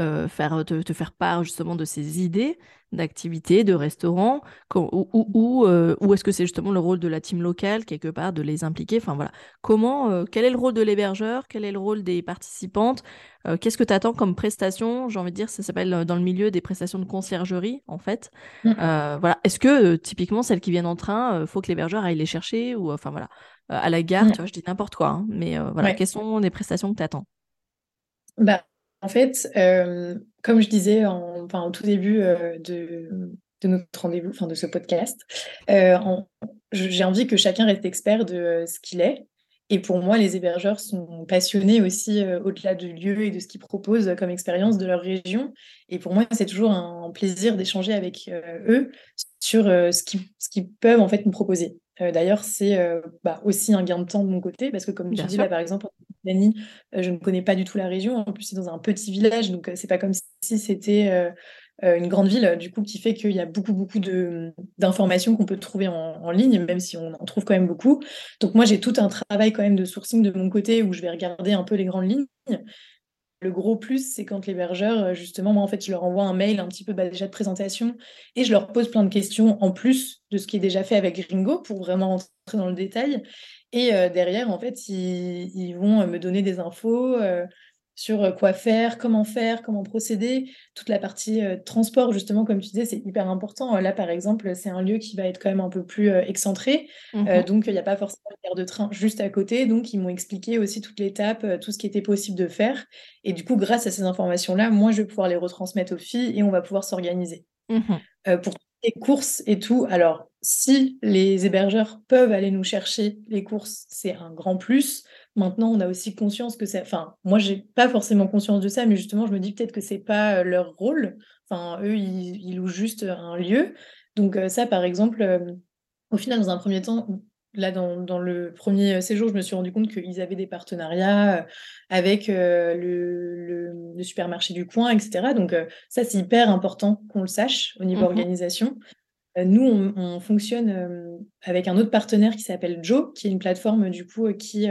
euh, faire, te, te faire part justement de ses idées d'activités, de restaurants, quand- ou, ou, ou, euh, ou est-ce que c'est justement le rôle de la team locale, quelque part, de les impliquer? Enfin voilà, comment, euh, quel est le rôle de l'hébergeur? Quel est le rôle des participantes? Qu'est-ce que tu attends comme prestation? J'ai envie de dire, ça s'appelle dans le milieu des prestations de conciergerie, en fait. Mm. Euh, voilà. Est-ce que typiquement celles qui viennent en train, faut que l'hébergeur aille les chercher ou enfin voilà, à la gare, Mm. tu vois, je dis n'importe quoi, hein, mais voilà, Ouais. quelles sont les prestations que tu attends Bah, en fait, euh, comme je disais en, enfin, au tout début euh, de, notre rendez-vous, enfin de ce podcast, euh, en- j'ai envie que chacun reste expert de ce qu'il est. Et pour moi, les hébergeurs sont passionnés aussi au-delà du lieu et de ce qu'ils proposent comme expérience de leur région. Et pour moi, c'est toujours un plaisir d'échanger avec eux sur ce qu'ils ce qu'ils peuvent en fait nous proposer. Euh, D'ailleurs, c'est euh, bah, aussi un gain de temps de mon côté parce que comme Bien tu dis là, par exemple, Jordanie, je ne connais pas du tout la région. En plus, c'est dans un petit village, donc c'est pas comme si c'était une grande ville, du coup, qui fait qu'il y a beaucoup, beaucoup d'informations qu'on peut trouver en, en, ligne, même si on en trouve quand même beaucoup. Donc moi, j'ai tout un travail quand même de sourcing de mon côté où je vais regarder un peu les grandes lignes. Le gros plus, c'est quand l'hébergeur, euh, justement, moi, en fait, je leur envoie un mail un petit peu déjà de présentation et je leur pose plein de questions en plus de ce qui est déjà fait avec Ringo pour vraiment rentrer dans le détail. Et euh, derrière, en fait, ils, vont me donner des infos, euh, sur euh, quoi faire, comment faire, comment procéder. Toute la partie euh, transport, justement, comme tu disais, c'est hyper important. Là, par exemple, c'est un lieu qui va être quand même un peu plus euh, excentré. Mmh donc, il n'y a pas forcément une gare de train juste à côté. Donc, ils m'ont expliqué aussi toute l'étape, tout ce qui était possible de faire. Et du coup, grâce à ces informations-là, moi, je vais pouvoir les retransmettre aux filles et on va pouvoir s'organiser. Mmh pour les courses et tout, alors, si les hébergeurs peuvent aller nous chercher les courses, c'est un grand plus. Maintenant, on a aussi conscience que c'est. Enfin, moi, j'ai pas forcément conscience de ça, mais justement, je me dis peut-être que c'est pas euh, leur rôle. Enfin, eux, ils, louent juste un lieu. Donc, euh, ça, par exemple, euh, au final, dans un premier temps, là, dans, le premier séjour, je me suis rendu compte qu'ils avaient des partenariats avec le, supermarché du coin, etc. Donc, ça, c'est hyper important qu'on le sache au niveau mmh organisation. Nous, on, fonctionne avec un autre partenaire qui s'appelle Joe, qui est une plateforme du coup qui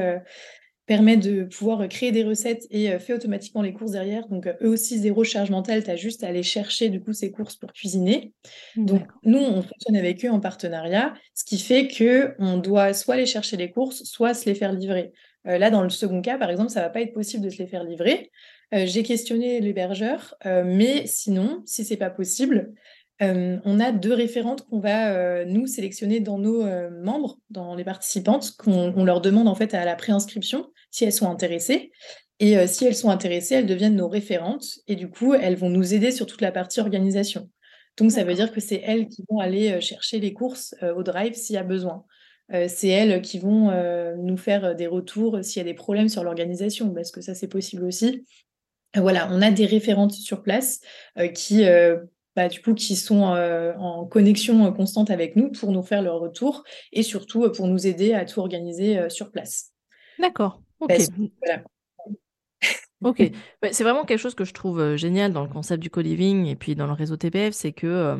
permet de pouvoir créer des recettes et fait automatiquement les courses derrière. Donc eux aussi zéro charge mentale, tu as juste à aller chercher du coup ces courses pour cuisiner. Donc nous, on fonctionne avec eux en partenariat, ce qui fait que on doit soit aller chercher les courses, soit se les faire livrer. là, dans le second cas, par exemple, ça va pas être possible de se les faire livrer. J'ai questionné l'hébergeur, mais sinon, si c'est pas possible, euh, on a deux référentes qu'on va euh, nous sélectionner dans nos euh, membres, dans les participantes, qu'on leur demande en fait à la préinscription si elles sont intéressées. Et si elles sont intéressées, elles deviennent nos référentes et du coup, elles vont nous aider sur toute la partie organisation. Donc, ça veut dire que c'est elles qui vont aller chercher les courses au drive s'il y a besoin. c'est elles qui vont nous faire des retours s'il y a des problèmes sur l'organisation, parce que ça, c'est possible aussi. Voilà, on a des référentes sur place qui bah, du coup, qui sont euh, en connexion euh, constante avec nous pour nous faire leur retour et surtout euh, pour nous aider à tout organiser sur place. D'accord. Ok. ok. c'est vraiment quelque chose que je trouve génial dans le concept du co-living et puis dans le réseau TPF, c'est que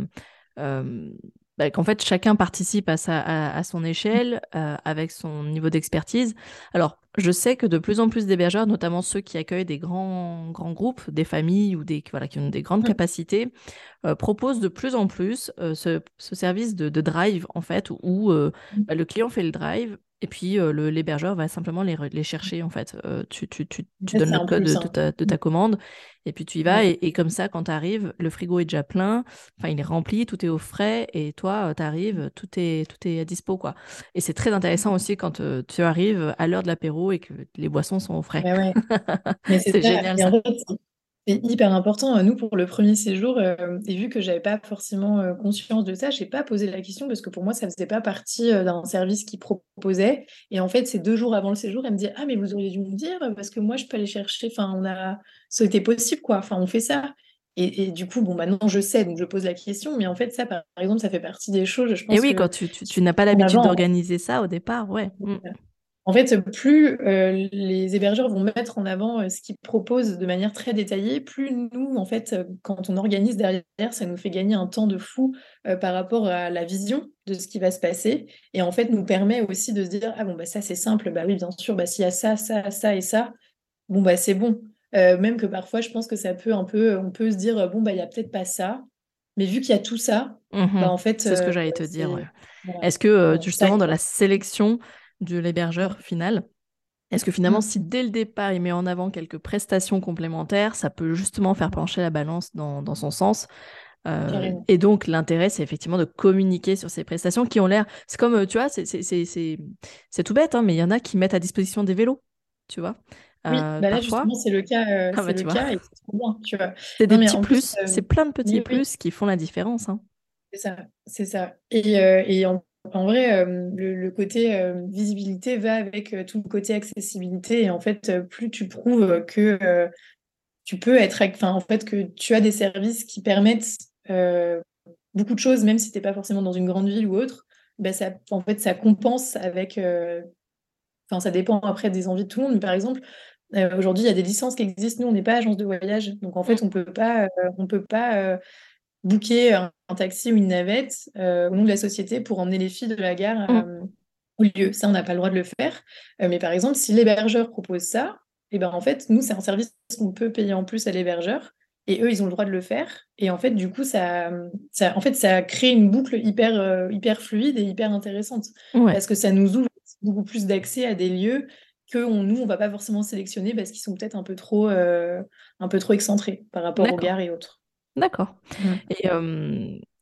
bah, qu'en fait chacun participe à, sa, à, son échelle avec son niveau d'expertise. Alors je sais que de plus en plus d'hébergeurs, notamment ceux qui accueillent des grands, grands groupes, des familles ou des, voilà, qui ont des grandes mmh. capacités, euh, proposent de plus en plus euh, ce, service de, drive, en fait, où euh, mmh. bah, le client fait le drive et puis l'hébergeur va simplement les, les, chercher, en fait. tu, tu, tu, tu donnes le code de, ta, de, ta, mmh. commande et puis tu y vas. Et, comme ça, quand tu arrives, le frigo est déjà plein, enfin, il est rempli, tout est au frais et toi, tu arrives, tout est, tout est à dispo, quoi. Et c'est très intéressant aussi quand tu arrives à l'heure de l'apéro et que les boissons sont au frais. c'est génial. C'est hyper important. Nous, pour le premier séjour, euh, et vu que j'avais pas forcément euh, conscience de ça, j'ai pas posé la question parce que pour moi, ça faisait pas partie euh, d'un service qui proposait. Et en fait, c'est deux jours avant le séjour, elle me dit Ah, mais vous auriez dû me dire parce que moi, je peux aller chercher. Enfin, on a. C'était possible, quoi. Enfin, on fait ça. Et, du coup, bon, maintenant je sais, donc je pose la question, mais en fait, ça, par exemple, ça fait partie des choses. Je pense et oui, quand tu, tu, n'as pas l'habitude d'organiser ça au départ, ouais. Mm. En fait, plus euh, les hébergeurs vont mettre en avant euh, ce qu'ils proposent de manière très détaillée, plus nous, en fait, euh, quand on organise derrière, ça nous fait gagner un temps de fou par rapport à la vision de ce qui va se passer. Et en fait, nous permet aussi de se dire, ah bon, bah ça c'est simple, bah oui, bien sûr, bah s'il y a ça, ça, ça et ça, bon, bah c'est bon. même que parfois, je pense que ça peut un peu, on peut se dire, bon, bah il n'y a peut-être pas ça. Mais vu qu'il y a tout ça, mmh bah, en fait. C'est ce que j'allais te dire. Est-ce que justement, dans la sélection, de l'hébergeur final. Est-ce que finalement, si dès le départ, il met en avant quelques prestations complémentaires, ça peut justement faire pencher la balance dans, son sens euh, et donc, l'intérêt, c'est effectivement de communiquer sur ces prestations qui ont l'air. C'est comme, euh, tu vois, c'est tout bête, hein, mais il y en a qui mettent à disposition des vélos, tu vois. Oui, euh, bah là, justement, c'est le cas, ah, bah, le cas et c'est trop bien, tu vois. C'est des petits plus, c'est plein de petits plus qui font la différence. Hein. C'est ça, c'est ça. Et, et en en vrai, euh, le, côté euh, visibilité va avec euh, tout le côté accessibilité. Et en fait, plus tu prouves que tu peux être, enfin, en fait, que tu as des services qui permettent beaucoup de choses, même si tu n'es pas forcément dans une grande ville ou autre, bah, ça, en fait, ça compense avec enfin, ça dépend après des envies de tout le monde. Mais par exemple, aujourd'hui, il y a des licences qui existent. Nous, on n'est pas agence de voyage. Donc, en fait, on peut pas, on peut pas booker un, taxi ou une navette au nom de la société pour emmener les filles de la gare mmh. au lieu. Ça, on n'a pas le droit de le faire. mais par exemple, si l'hébergeur propose ça, et eh ben en fait, nous, c'est un service qu'on peut payer en plus à l'hébergeur. Et eux, ils ont le droit de le faire. Et en fait, du coup, ça, ça, en fait, ça crée une boucle hyper, euh, hyper fluide et hyper intéressante. Parce que ça nous ouvre beaucoup plus d'accès à des lieux que nous, on va pas forcément sélectionner parce qu'ils sont peut-être un, peu trop, euh, un peu trop excentrés par rapport aux gares et autres. D'accord. Mmh. Et,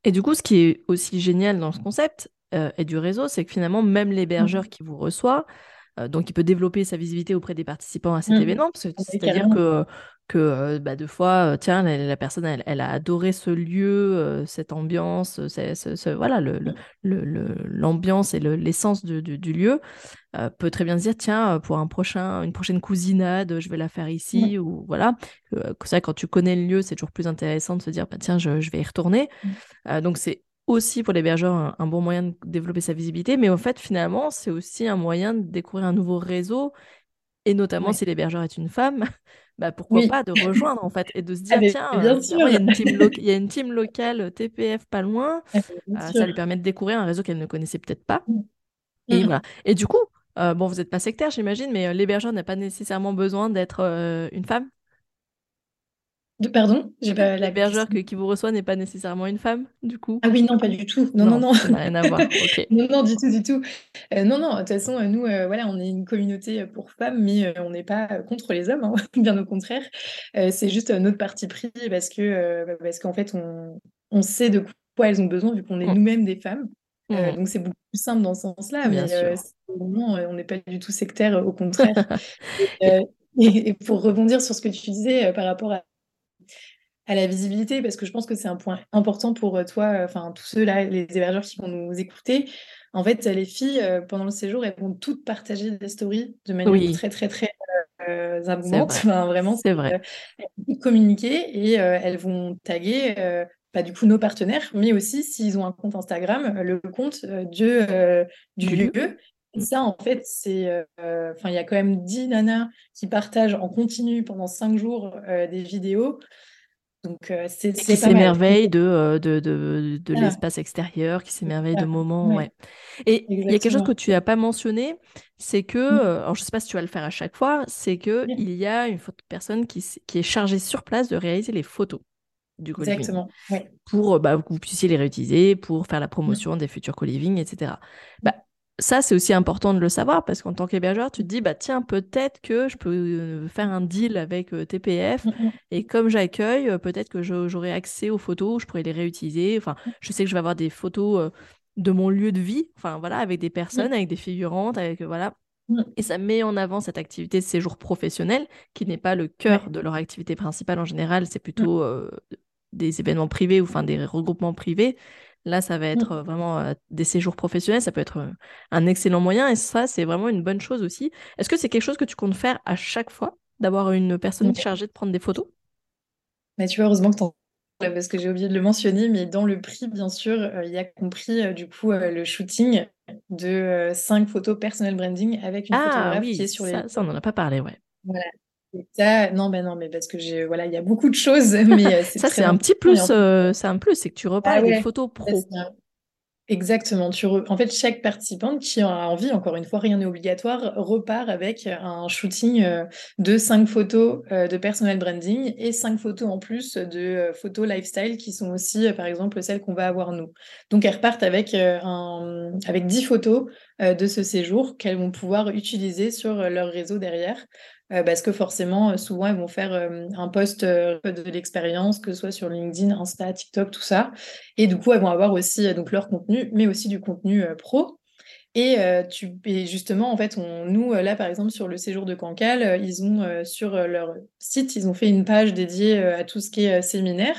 et, du coup, ce qui est aussi génial dans ce concept euh, et du réseau, c'est que finalement, même l'hébergeur mmh. qui vous reçoit, donc il peut développer sa visibilité auprès des participants à cet mmh. événement, c'est-à-dire que que euh, bah, deux fois, euh, tiens, la, personne, elle, a adoré ce lieu, euh, cette ambiance, ce, voilà, l'ambiance le, le, et l'essence du, lieu, peut très bien se dire, tiens, pour un prochain, une prochaine cousinade, je vais la faire ici, ou voilà. ça, quand tu connais le lieu, c'est toujours plus intéressant de se dire, bah, tiens, je, vais y retourner. Mmh. donc c'est aussi pour l'hébergeur un, un, bon moyen de développer sa visibilité, mais en fait, finalement, c'est aussi un moyen de découvrir un nouveau réseau, et notamment si l'hébergeur est une femme, bah, pourquoi pas de rejoindre en fait et de se dire tiens, il y, a une team locale euh, TPF pas loin, ah, euh, ça lui permet de découvrir un réseau qu'elle ne connaissait peut-être pas. Mmh. Et, mmh. voilà. et du coup, euh, bon, vous n'êtes pas sectaire, j'imagine, mais l'hébergeur n'a pas nécessairement besoin d'être une femme? Pardon, j'ai pas la L'hébergeur qui vous reçoit n'est pas nécessairement une femme, du coup. Ah oui, non, pas du tout. Non, non, non. Ça n'a rien à voir. non, non, du tout, du tout. Euh, non, non. De toute façon, nous, euh, voilà, on est une communauté pour femmes, mais euh, on n'est pas contre les hommes, hein, bien au contraire. c'est juste notre parti pris parce que parce qu'en fait, on, on sait de quoi elles ont besoin vu qu'on est mmh. nous-mêmes des femmes. Mmh. donc c'est beaucoup plus simple dans ce sens-là, mais on n'est pas du tout sectaire, au contraire. et, pour rebondir sur ce que tu disais par rapport à à la visibilité, parce que je pense que c'est un point important pour euh, toi, euh, enfin tous ceux-là, les hébergeurs qui vont nous écouter. En fait, les filles, euh, pendant le séjour, elles vont toutes partager des stories de manière très, très, très euh, abondante. vraiment, c'est vrai. elles vont communiquer et elles vont taguer, pas du coup nos partenaires, mais aussi s'ils ont un compte Instagram, le compte du lieu. Et ça, en fait, c'est. Enfin, il y a quand même 10 nanas qui partagent en continu pendant 5 jours des vidéos. Donc, euh, c'est qui s'émerveille de, euh, de, de, de l'espace extérieur, qui s'émerveille de moments. Ouais. Et il y a quelque chose que tu n'as pas mentionné, c'est que, mmh. euh, alors je ne sais pas si tu vas le faire à chaque fois, c'est qu'il il y a une personne qui, qui est chargée sur place de réaliser les photos du co Exactement. Pour bah, que vous puissiez les réutiliser, pour faire la mmh. promotion des futurs co-living, etc. Bah, ça, c'est aussi important de le savoir parce qu'en tant qu'hébergeur, tu te dis, bah tiens, peut-être que je peux euh, faire un deal avec euh, TPF mmh, mmh. et comme j'accueille, euh, peut-être que j'aurai accès aux photos, je pourrais les réutiliser. Enfin, je sais que je vais avoir des photos de mon lieu de vie, enfin voilà, avec des personnes, avec des figurantes, avec voilà. Et ça met en avant cette activité de séjour professionnel qui n'est pas le cœur de leur activité principale en général, c'est plutôt des événements privés ou enfin des regroupements privés. Là, ça va mmh. être vraiment des séjours professionnels, ça peut être un excellent moyen et ça, c'est vraiment une bonne chose aussi. Est-ce que c'est quelque chose que tu comptes faire à chaque fois, d'avoir une personne chargée de prendre des photos? Mais tu vois, heureusement que tu parce que j'ai oublié de le mentionner, mais dans le prix, bien sûr, il y a compris du coup le shooting de 5 photos personnel branding avec une ah, photographe qui est sur les. Ça, on n'en a pas parlé, ouais. Voilà, non, ben non, mais parce que j'ai, voilà, il y a beaucoup de choses. Mais euh, ça, c'est un petit plus. Euh, c'est un plus, c'est que tu repars ah avec des photos pro. Exactement. Tu En fait, chaque participante qui a envie, encore une fois, rien n'est obligatoire, repart avec un shooting euh, de cinq photos de personal branding et cinq photos en plus de photos lifestyle qui sont aussi, par exemple, celles qu'on va avoir nous. Donc, elles repartent avec, un... avec 10 photos de ce séjour qu'elles vont pouvoir utiliser sur leur réseau derrière. Euh, parce que forcément, euh, souvent, elles vont faire euh, un post de l'expérience, que ce soit sur LinkedIn, Insta, TikTok, tout ça. Et du coup, elles vont avoir aussi donc leur contenu, mais aussi du contenu pro. Et, tu, et justement, en fait, on, nous, là, par exemple, sur le séjour de Cancale, ils ont sur leur site, ils ont fait une page dédiée à tout ce qui est séminaire.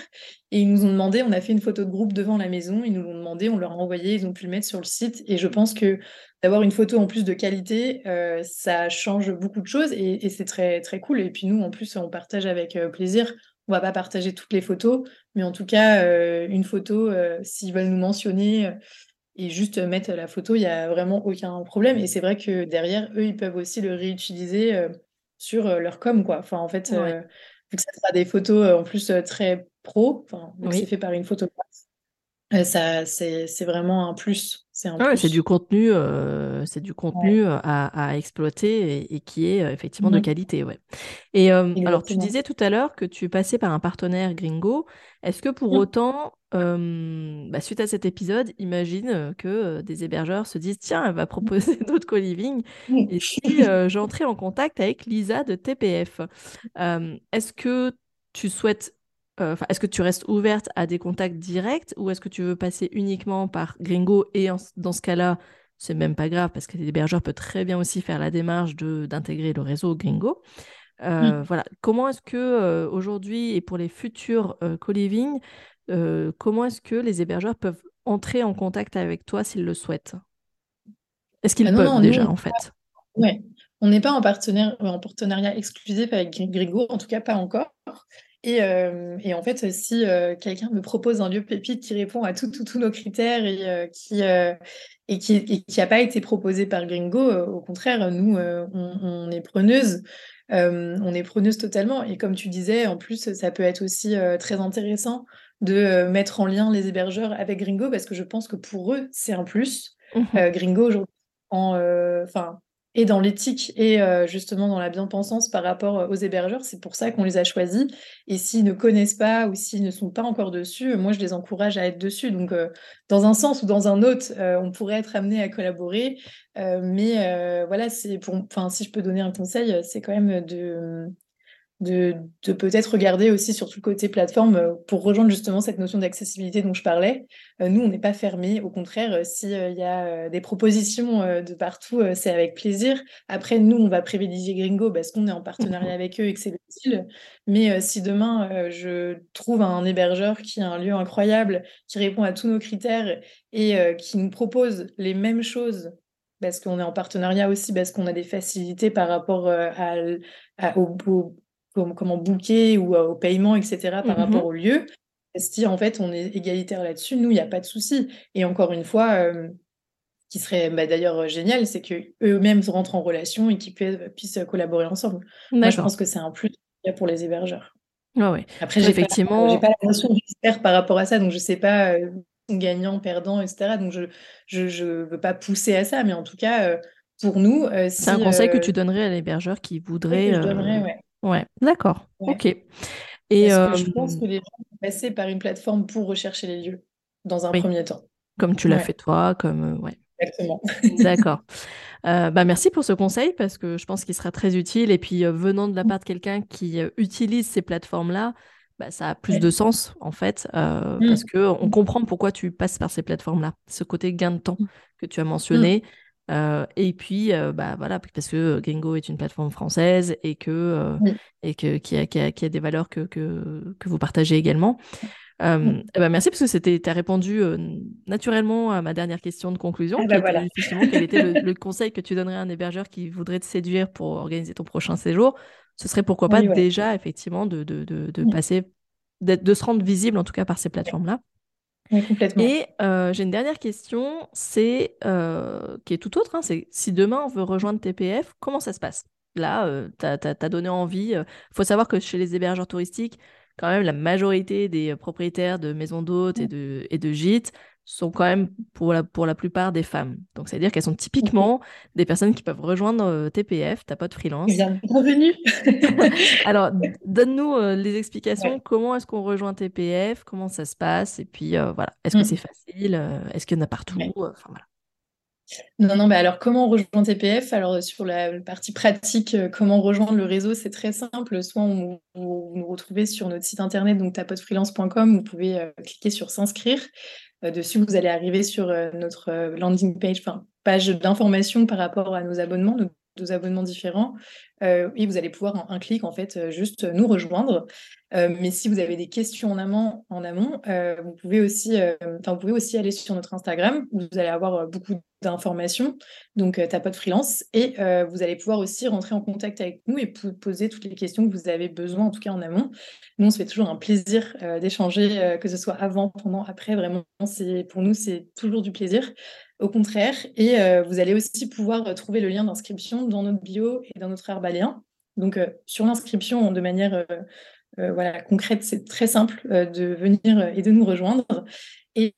Et ils nous ont demandé, on a fait une photo de groupe devant la maison, ils nous l'ont demandé, on leur a envoyé, ils ont pu le mettre sur le site. Et je pense que d'avoir une photo en plus de qualité, euh, ça change beaucoup de choses et, c'est très, très cool. Et puis nous, en plus, on partage avec euh, plaisir. On va pas partager toutes les photos, mais en tout cas, euh, une photo, s'ils veulent nous mentionner, et juste mettre la photo, il n'y a vraiment aucun problème. Et c'est vrai que derrière, eux, ils peuvent aussi le réutiliser sur leur com, quoi. Enfin, en fait, vu que ça sera des photos en plus très pro, c'est fait par une photographe, ça, c'est vraiment un plus. C'est du contenu, euh, c'est du contenu euh, à, exploiter et, qui est euh, effectivement de mmh qualité. Ouais. Et alors, tu disais tout à l'heure que tu passais par un partenaire gringo. Est-ce que pour mmh. autant, bah, suite à cet épisode, imagine que des hébergeurs se disent tiens, elle va proposer d'autres co-living mmh. et si j'entrais en contact avec Lisa de TPF, est-ce que tu souhaites euh, est-ce que tu restes ouverte à des contacts directs ou est-ce que tu veux passer uniquement par Gringo et dans ce cas-là, c'est même pas grave parce que l'hébergeur peut très bien aussi faire la démarche d'intégrer le réseau Gringo. Euh, voilà. Comment est-ce que euh, aujourd'hui et pour les futurs co-living, comment est-ce que les hébergeurs peuvent entrer en contact avec toi s'ils le souhaitent? Est-ce qu'ils ah peuvent déjà en fait? On n'est pas en, partenaire, en partenariat exclusif avec Gringo, en tout cas pas encore. Et, euh, et, en fait, si euh, quelqu'un me propose un lieu pépite qui répond à tous nos critères et euh, qui et qui n'a pas été proposé par Gringo, au contraire, nous, on, est preneuse. on est preneuse totalement. Et comme tu disais, en plus, ça peut être aussi très intéressant de mettre en lien les hébergeurs avec Gringo parce que je pense que pour eux, c'est un plus. Mmh Gringo, aujourd'hui, enfin, et dans l'éthique et euh, justement dans la bien-pensance par rapport euh, aux hébergeurs. C'est pour ça qu'on les a choisis. Et s'ils ne connaissent pas ou s'ils ne sont pas encore dessus, moi, je les encourage à être dessus. Donc, euh, dans un sens ou dans un autre, on pourrait être amené à collaborer. mais voilà, c'est pour, si je peux donner un conseil, c'est quand même de de, peut-être regarder aussi sur tout le côté plateforme euh, pour rejoindre justement cette notion d'accessibilité dont je parlais. Euh, nous, on n'est pas fermé. Au contraire, euh, s'il y a des propositions de partout, c'est avec plaisir. Après, nous, on va privilégier Gringo parce qu'on est en partenariat avec eux et que c'est utile. Mais si demain, je trouve un hébergeur qui a un lieu incroyable, qui répond à tous nos critères et qui nous propose les mêmes choses parce qu'on est en partenariat aussi, parce qu'on a des facilités par rapport à, au, comment booker ou euh, au paiement, etc., par mmh rapport au lieu. Si en fait on est égalitaire là-dessus, nous, il n'y a pas de souci. Et encore une fois, euh, qui serait bah, d'ailleurs génial, c'est qu'eux-mêmes rentrent en relation et qu'ils puissent collaborer ensemble. Moi, je pense que c'est un plus pour les hébergeurs. ouais. Après, j'ai effectivement... pas, pas la notion d'expert par rapport à ça, donc je ne sais pas euh, gagnant, perdant, etc. Donc je ne je, je veux pas pousser à ça, mais en tout cas, pour nous... c'est un conseil que tu donnerais à l'hébergeur qui voudrait... je donnerais, ouais. Ouais, d'accord. Ok. Et je pense que les gens vont passer par une plateforme pour rechercher les lieux dans un premier temps. Comme tu l'as fait toi, comme ouais. Exactement. D'accord. Euh, bah merci pour ce conseil parce que je pense qu'il sera très utile et puis venant de la part de quelqu'un qui utilise ces plateformes-là, bah, ça a plus de sens en fait mmh. parce que on comprend pourquoi tu passes par ces plateformes-là. Ce côté gain de temps que tu as mentionné. Euh, et puis, euh, bah, voilà, parce que Gengo est une plateforme française et que, euh, et que qui, a, qui, a, qui, a, des valeurs que, que, que vous partagez également. Euh, bah, merci parce que c'était, tu as répondu naturellement à ma dernière question de conclusion, ah, bah, voilà. justement quel était le, conseil que tu donnerais à un hébergeur qui voudrait te séduire pour organiser ton prochain séjour. Ce serait pourquoi pas déjà effectivement de, de, de, de passer, de se rendre visible en tout cas par ces Et euh, j'ai une dernière question, c'est euh, qui est tout autre. Hein, c'est si demain on veut rejoindre TPF, comment ça se passe? Là, euh, tu as, donné envie. Il faut savoir que chez les hébergeurs touristiques, quand même, la majorité des propriétaires de maisons d'hôtes et de, et de gîtes sont quand même pour la, pour la plupart des femmes. Donc, c'est-à-dire qu'elles sont typiquement des personnes qui peuvent rejoindre euh, TPF, ta pote freelance. Bienvenue. Alors, donne-nous euh, les explications. Comment est-ce qu'on rejoint TPF Comment ça se passe? Et puis, euh, voilà, est-ce que mm. c'est facile? Est-ce qu'il y en a partout? Enfin, voilà. Non, non, mais alors comment on rejoint TPF Alors sur la partie pratique, comment rejoindre le réseau, c'est très simple. Soit on, vous nous retrouvez sur notre site internet, donc tapotefreelance.com, vous pouvez cliquer sur s'inscrire. Euh, dessus, vous allez arriver sur euh, notre euh, landing page, enfin page d'information par rapport à nos abonnements, abonnements différents. et vous allez pouvoir, en un clic, en fait, juste nous rejoindre. mais si vous avez des questions en amont, en amont vous, pouvez aussi, vous pouvez aussi aller sur notre Instagram, où vous allez avoir beaucoup d'informations, donc euh, Tapote Freelance, et vous allez pouvoir aussi rentrer en contact avec nous et poser toutes les questions que vous avez besoin, en tout cas en amont. Nous, on se fait toujours un plaisir d'échanger, que ce soit avant, pendant, après, vraiment, pour nous, c'est toujours du plaisir. Au contraire, et vous allez aussi pouvoir trouver le lien d'inscription dans notre bio et dans notre herbalien. Donc, sur l'inscription, de manière voilà, concrète, c'est très simple de venir et de nous rejoindre. Et,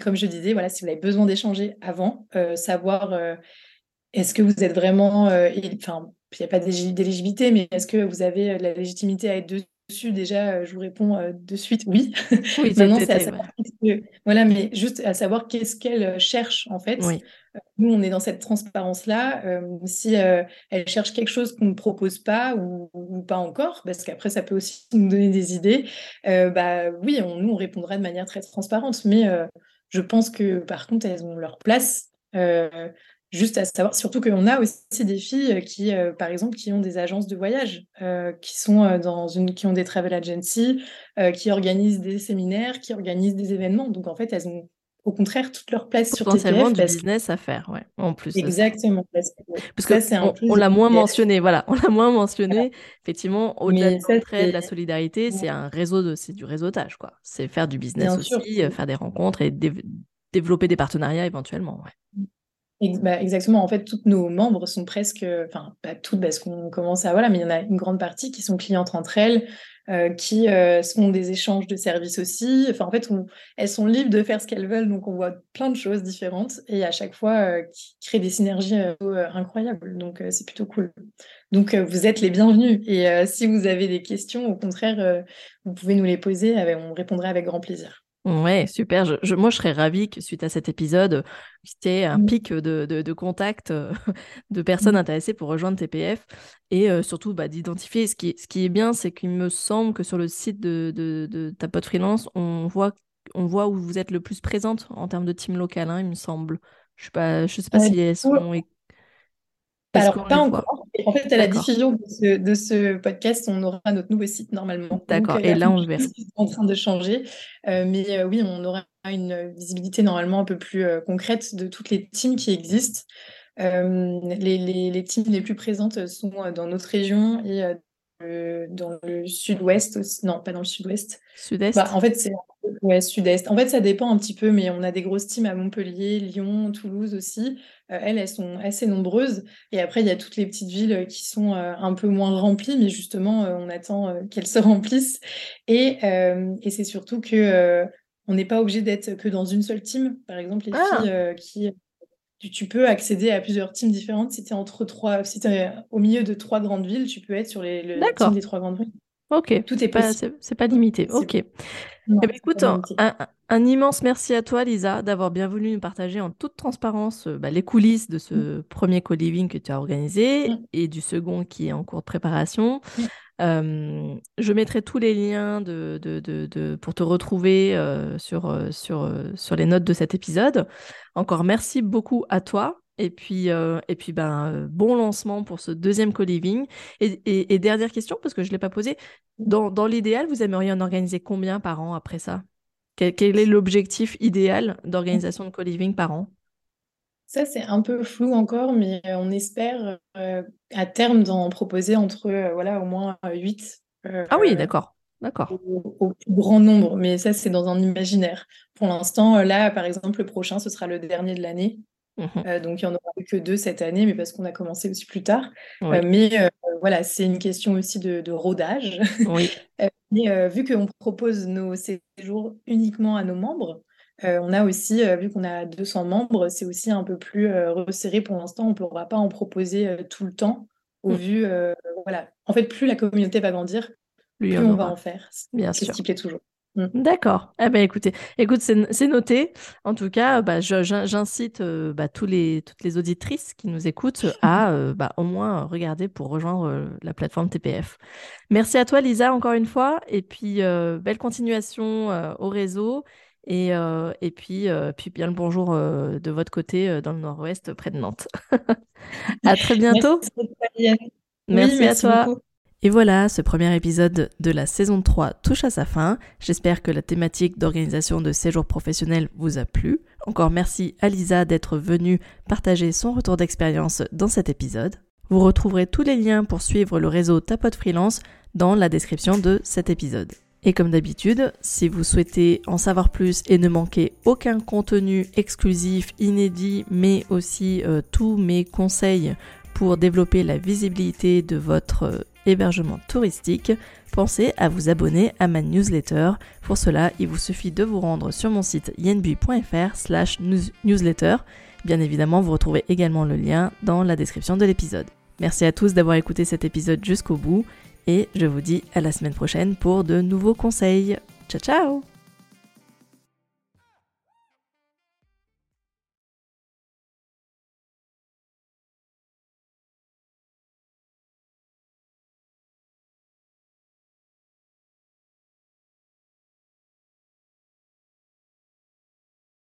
comme je disais, voilà, si vous avez besoin d'échanger avant, savoir est-ce que vous êtes vraiment, enfin, il n'y a pas d'éligibilité, mais est-ce que vous avez la légitimité à être dessus Déjà, je vous réponds de suite oui. Oui, Maintenant, c'est à savoir. Voilà, mais juste à savoir qu'est-ce qu'elle cherche en fait. Oui. Nous, on est dans cette transparence-là. Euh, si euh, elle cherche quelque chose qu'on ne propose pas ou, pas encore, parce qu'après, ça peut aussi nous donner des idées, euh, bah oui, on, nous, on répondra de manière très transparente. Mais je pense que, par contre, elles ont leur place. Juste à savoir, surtout qu'on a aussi des filles qui, par exemple, qui ont des agences de voyage, qui sont dans une, qui ont des travel agencies, qui organisent des séminaires, qui organisent des événements. Donc, en fait, elles ont au contraire toute leur place sur TPF. du business à faire, ouais, en plus. Exactement. Parce que, on, l'a moins mentionné, voilà, on l'a moins mentionné. Effectivement, au-delà de l'entraide, de la solidarité, c'est un réseau de, c'est du réseautage, quoi. C'est faire du business aussi, euh, faire des rencontres et développer des partenariats éventuellement, bah, exactement. En fait, tous nos membres sont presque, enfin, pas toutes parce qu'on commence à, voilà, mais il y en a une grande partie qui sont clientes entre elles, euh, qui euh, font des échanges de services aussi. Enfin, en fait, elles sont libres de faire ce qu'elles veulent, donc on voit plein de choses différentes et à chaque fois euh, qui créent des synergies incroyables. Donc c'est plutôt cool. Donc vous êtes les bienvenus et si vous avez des questions, au contraire, vous pouvez nous les poser, on répondrait avec grand plaisir. Ouais, super. Je, moi, je serais ravie que suite à cet épisode, c'était un mmh. pic de, de, contact euh, de personnes intéressées pour rejoindre TPF et euh, surtout bah, d'identifier. Ce qui, ce qui est bien, c'est qu'il me semble que sur le site de, de, ta pote freelance, on voit, on voit où vous êtes le plus présente en termes de team local, hein, il me semble. Je ne sais pas, si elles sont alors, pas encore. En fait, à la diffusion de ce, podcast, on aura notre nouveau site normalement. D'accord, et là, on le verra. C'est en train de changer. Euh, mais euh, oui, on aura une visibilité normalement un peu plus euh, concrète de toutes les teams qui existent. Les, les, les, teams les plus présentes sont dans notre région et dans le sud-ouest aussi. Non, pas dans le sud-ouest. Sud-est bah, En fait, c'est ouais, sud-est. En fait, ça dépend un petit peu, mais on a des grosses teams à Montpellier, Lyon, Toulouse aussi. Euh, elles, elles sont assez nombreuses. Et après, il y a toutes les petites villes qui sont euh, un peu moins remplies, mais justement, euh, on attend qu'elles se remplissent. Et, et c'est surtout que on n'est pas obligé d'être que dans une seule team. Par exemple, les ah! filles qui tu, peux accéder à plusieurs teams différentes. Si tu es entre trois, si es au milieu de trois grandes villes, tu peux être sur les, le team des trois grandes villes. Ok. Tout est pas, c'est pas limité. Ok. Eh ben, écoute, un, immense merci à toi, Lisa, d'avoir bien voulu nous partager en toute transparence euh, bah, les coulisses de ce mm. premier co-living que tu as organisé mm. et du second qui est en cours de préparation. Mm. Euh, je mettrai tous les liens de, de, de, pour te retrouver euh, sur, sur, sur les notes de cet épisode. Encore merci beaucoup à toi. Et puis, euh, et puis ben, euh, bon lancement pour ce deuxième co-living. Et, dernière question, parce que je ne l'ai pas posée, dans, dans l'idéal, vous aimeriez en organiser combien par an après ça? Quel, est l'objectif idéal d'organisation de co-living par an? Ça, c'est un peu flou encore, mais euh, on espère à terme d'en proposer entre voilà, au moins 8. ah oui, d'accord. D'accord. Au, au, plus grand nombre, mais ça, c'est dans un imaginaire. Pour l'instant, là, par exemple, le prochain, ce sera le dernier de l'année. Mmh euh, donc, il n'y en aura que deux cette année, mais parce qu'on a commencé aussi plus tard. Euh, mais euh, voilà, c'est une question aussi de, rodage. Oui. mais vu qu'on propose nos séjours uniquement à nos membres, on a aussi, vu qu'on a 200 membres, c'est aussi un peu plus resserré pour l'instant. On ne pourra pas en proposer tout le temps, au mmh. vu, voilà. En fait, plus la communauté va grandir, plus, on, va en faire. Bien sûr. Ce qui plaît toujours. Mmh. D'accord. Eh ben, écoutez, écoute, c'est noté. En tout cas, bah, j'incite euh, bah, tous les, toutes les auditrices qui nous écoutent à euh, bah, au moins regarder pour rejoindre euh, la plateforme TPF. Merci à toi, Lisa, encore une fois. Et puis, belle continuation au réseau. Et, et puis, puis bien le bonjour de votre côté dans le nord-ouest près de Nantes. à très bientôt. Merci, à toi. Et voilà, ce premier épisode de la saison 3 touche à sa fin. J'espère que la thématique d'organisation de séjour professionnel vous a plu. Encore merci à Lisa d'être venue partager son retour d'expérience dans cet épisode. Vous retrouverez tous les liens pour suivre le réseau Tapote Freelance dans la description de cet épisode. Et comme d'habitude, si vous souhaitez en savoir plus et ne manquer aucun contenu exclusif, inédit, mais aussi euh, tous mes conseils pour développer la visibilité de votre euh, hébergement touristique, pensez à vous abonner à ma newsletter. Pour cela, il vous suffit de vous rendre sur mon site yenbui.fr slash newsletter. Bien évidemment, vous retrouvez également le lien dans la description de l'épisode. Merci à tous d'avoir écouté cet épisode jusqu'au bout et je vous dis à la semaine prochaine pour de nouveaux conseils. Ciao ciao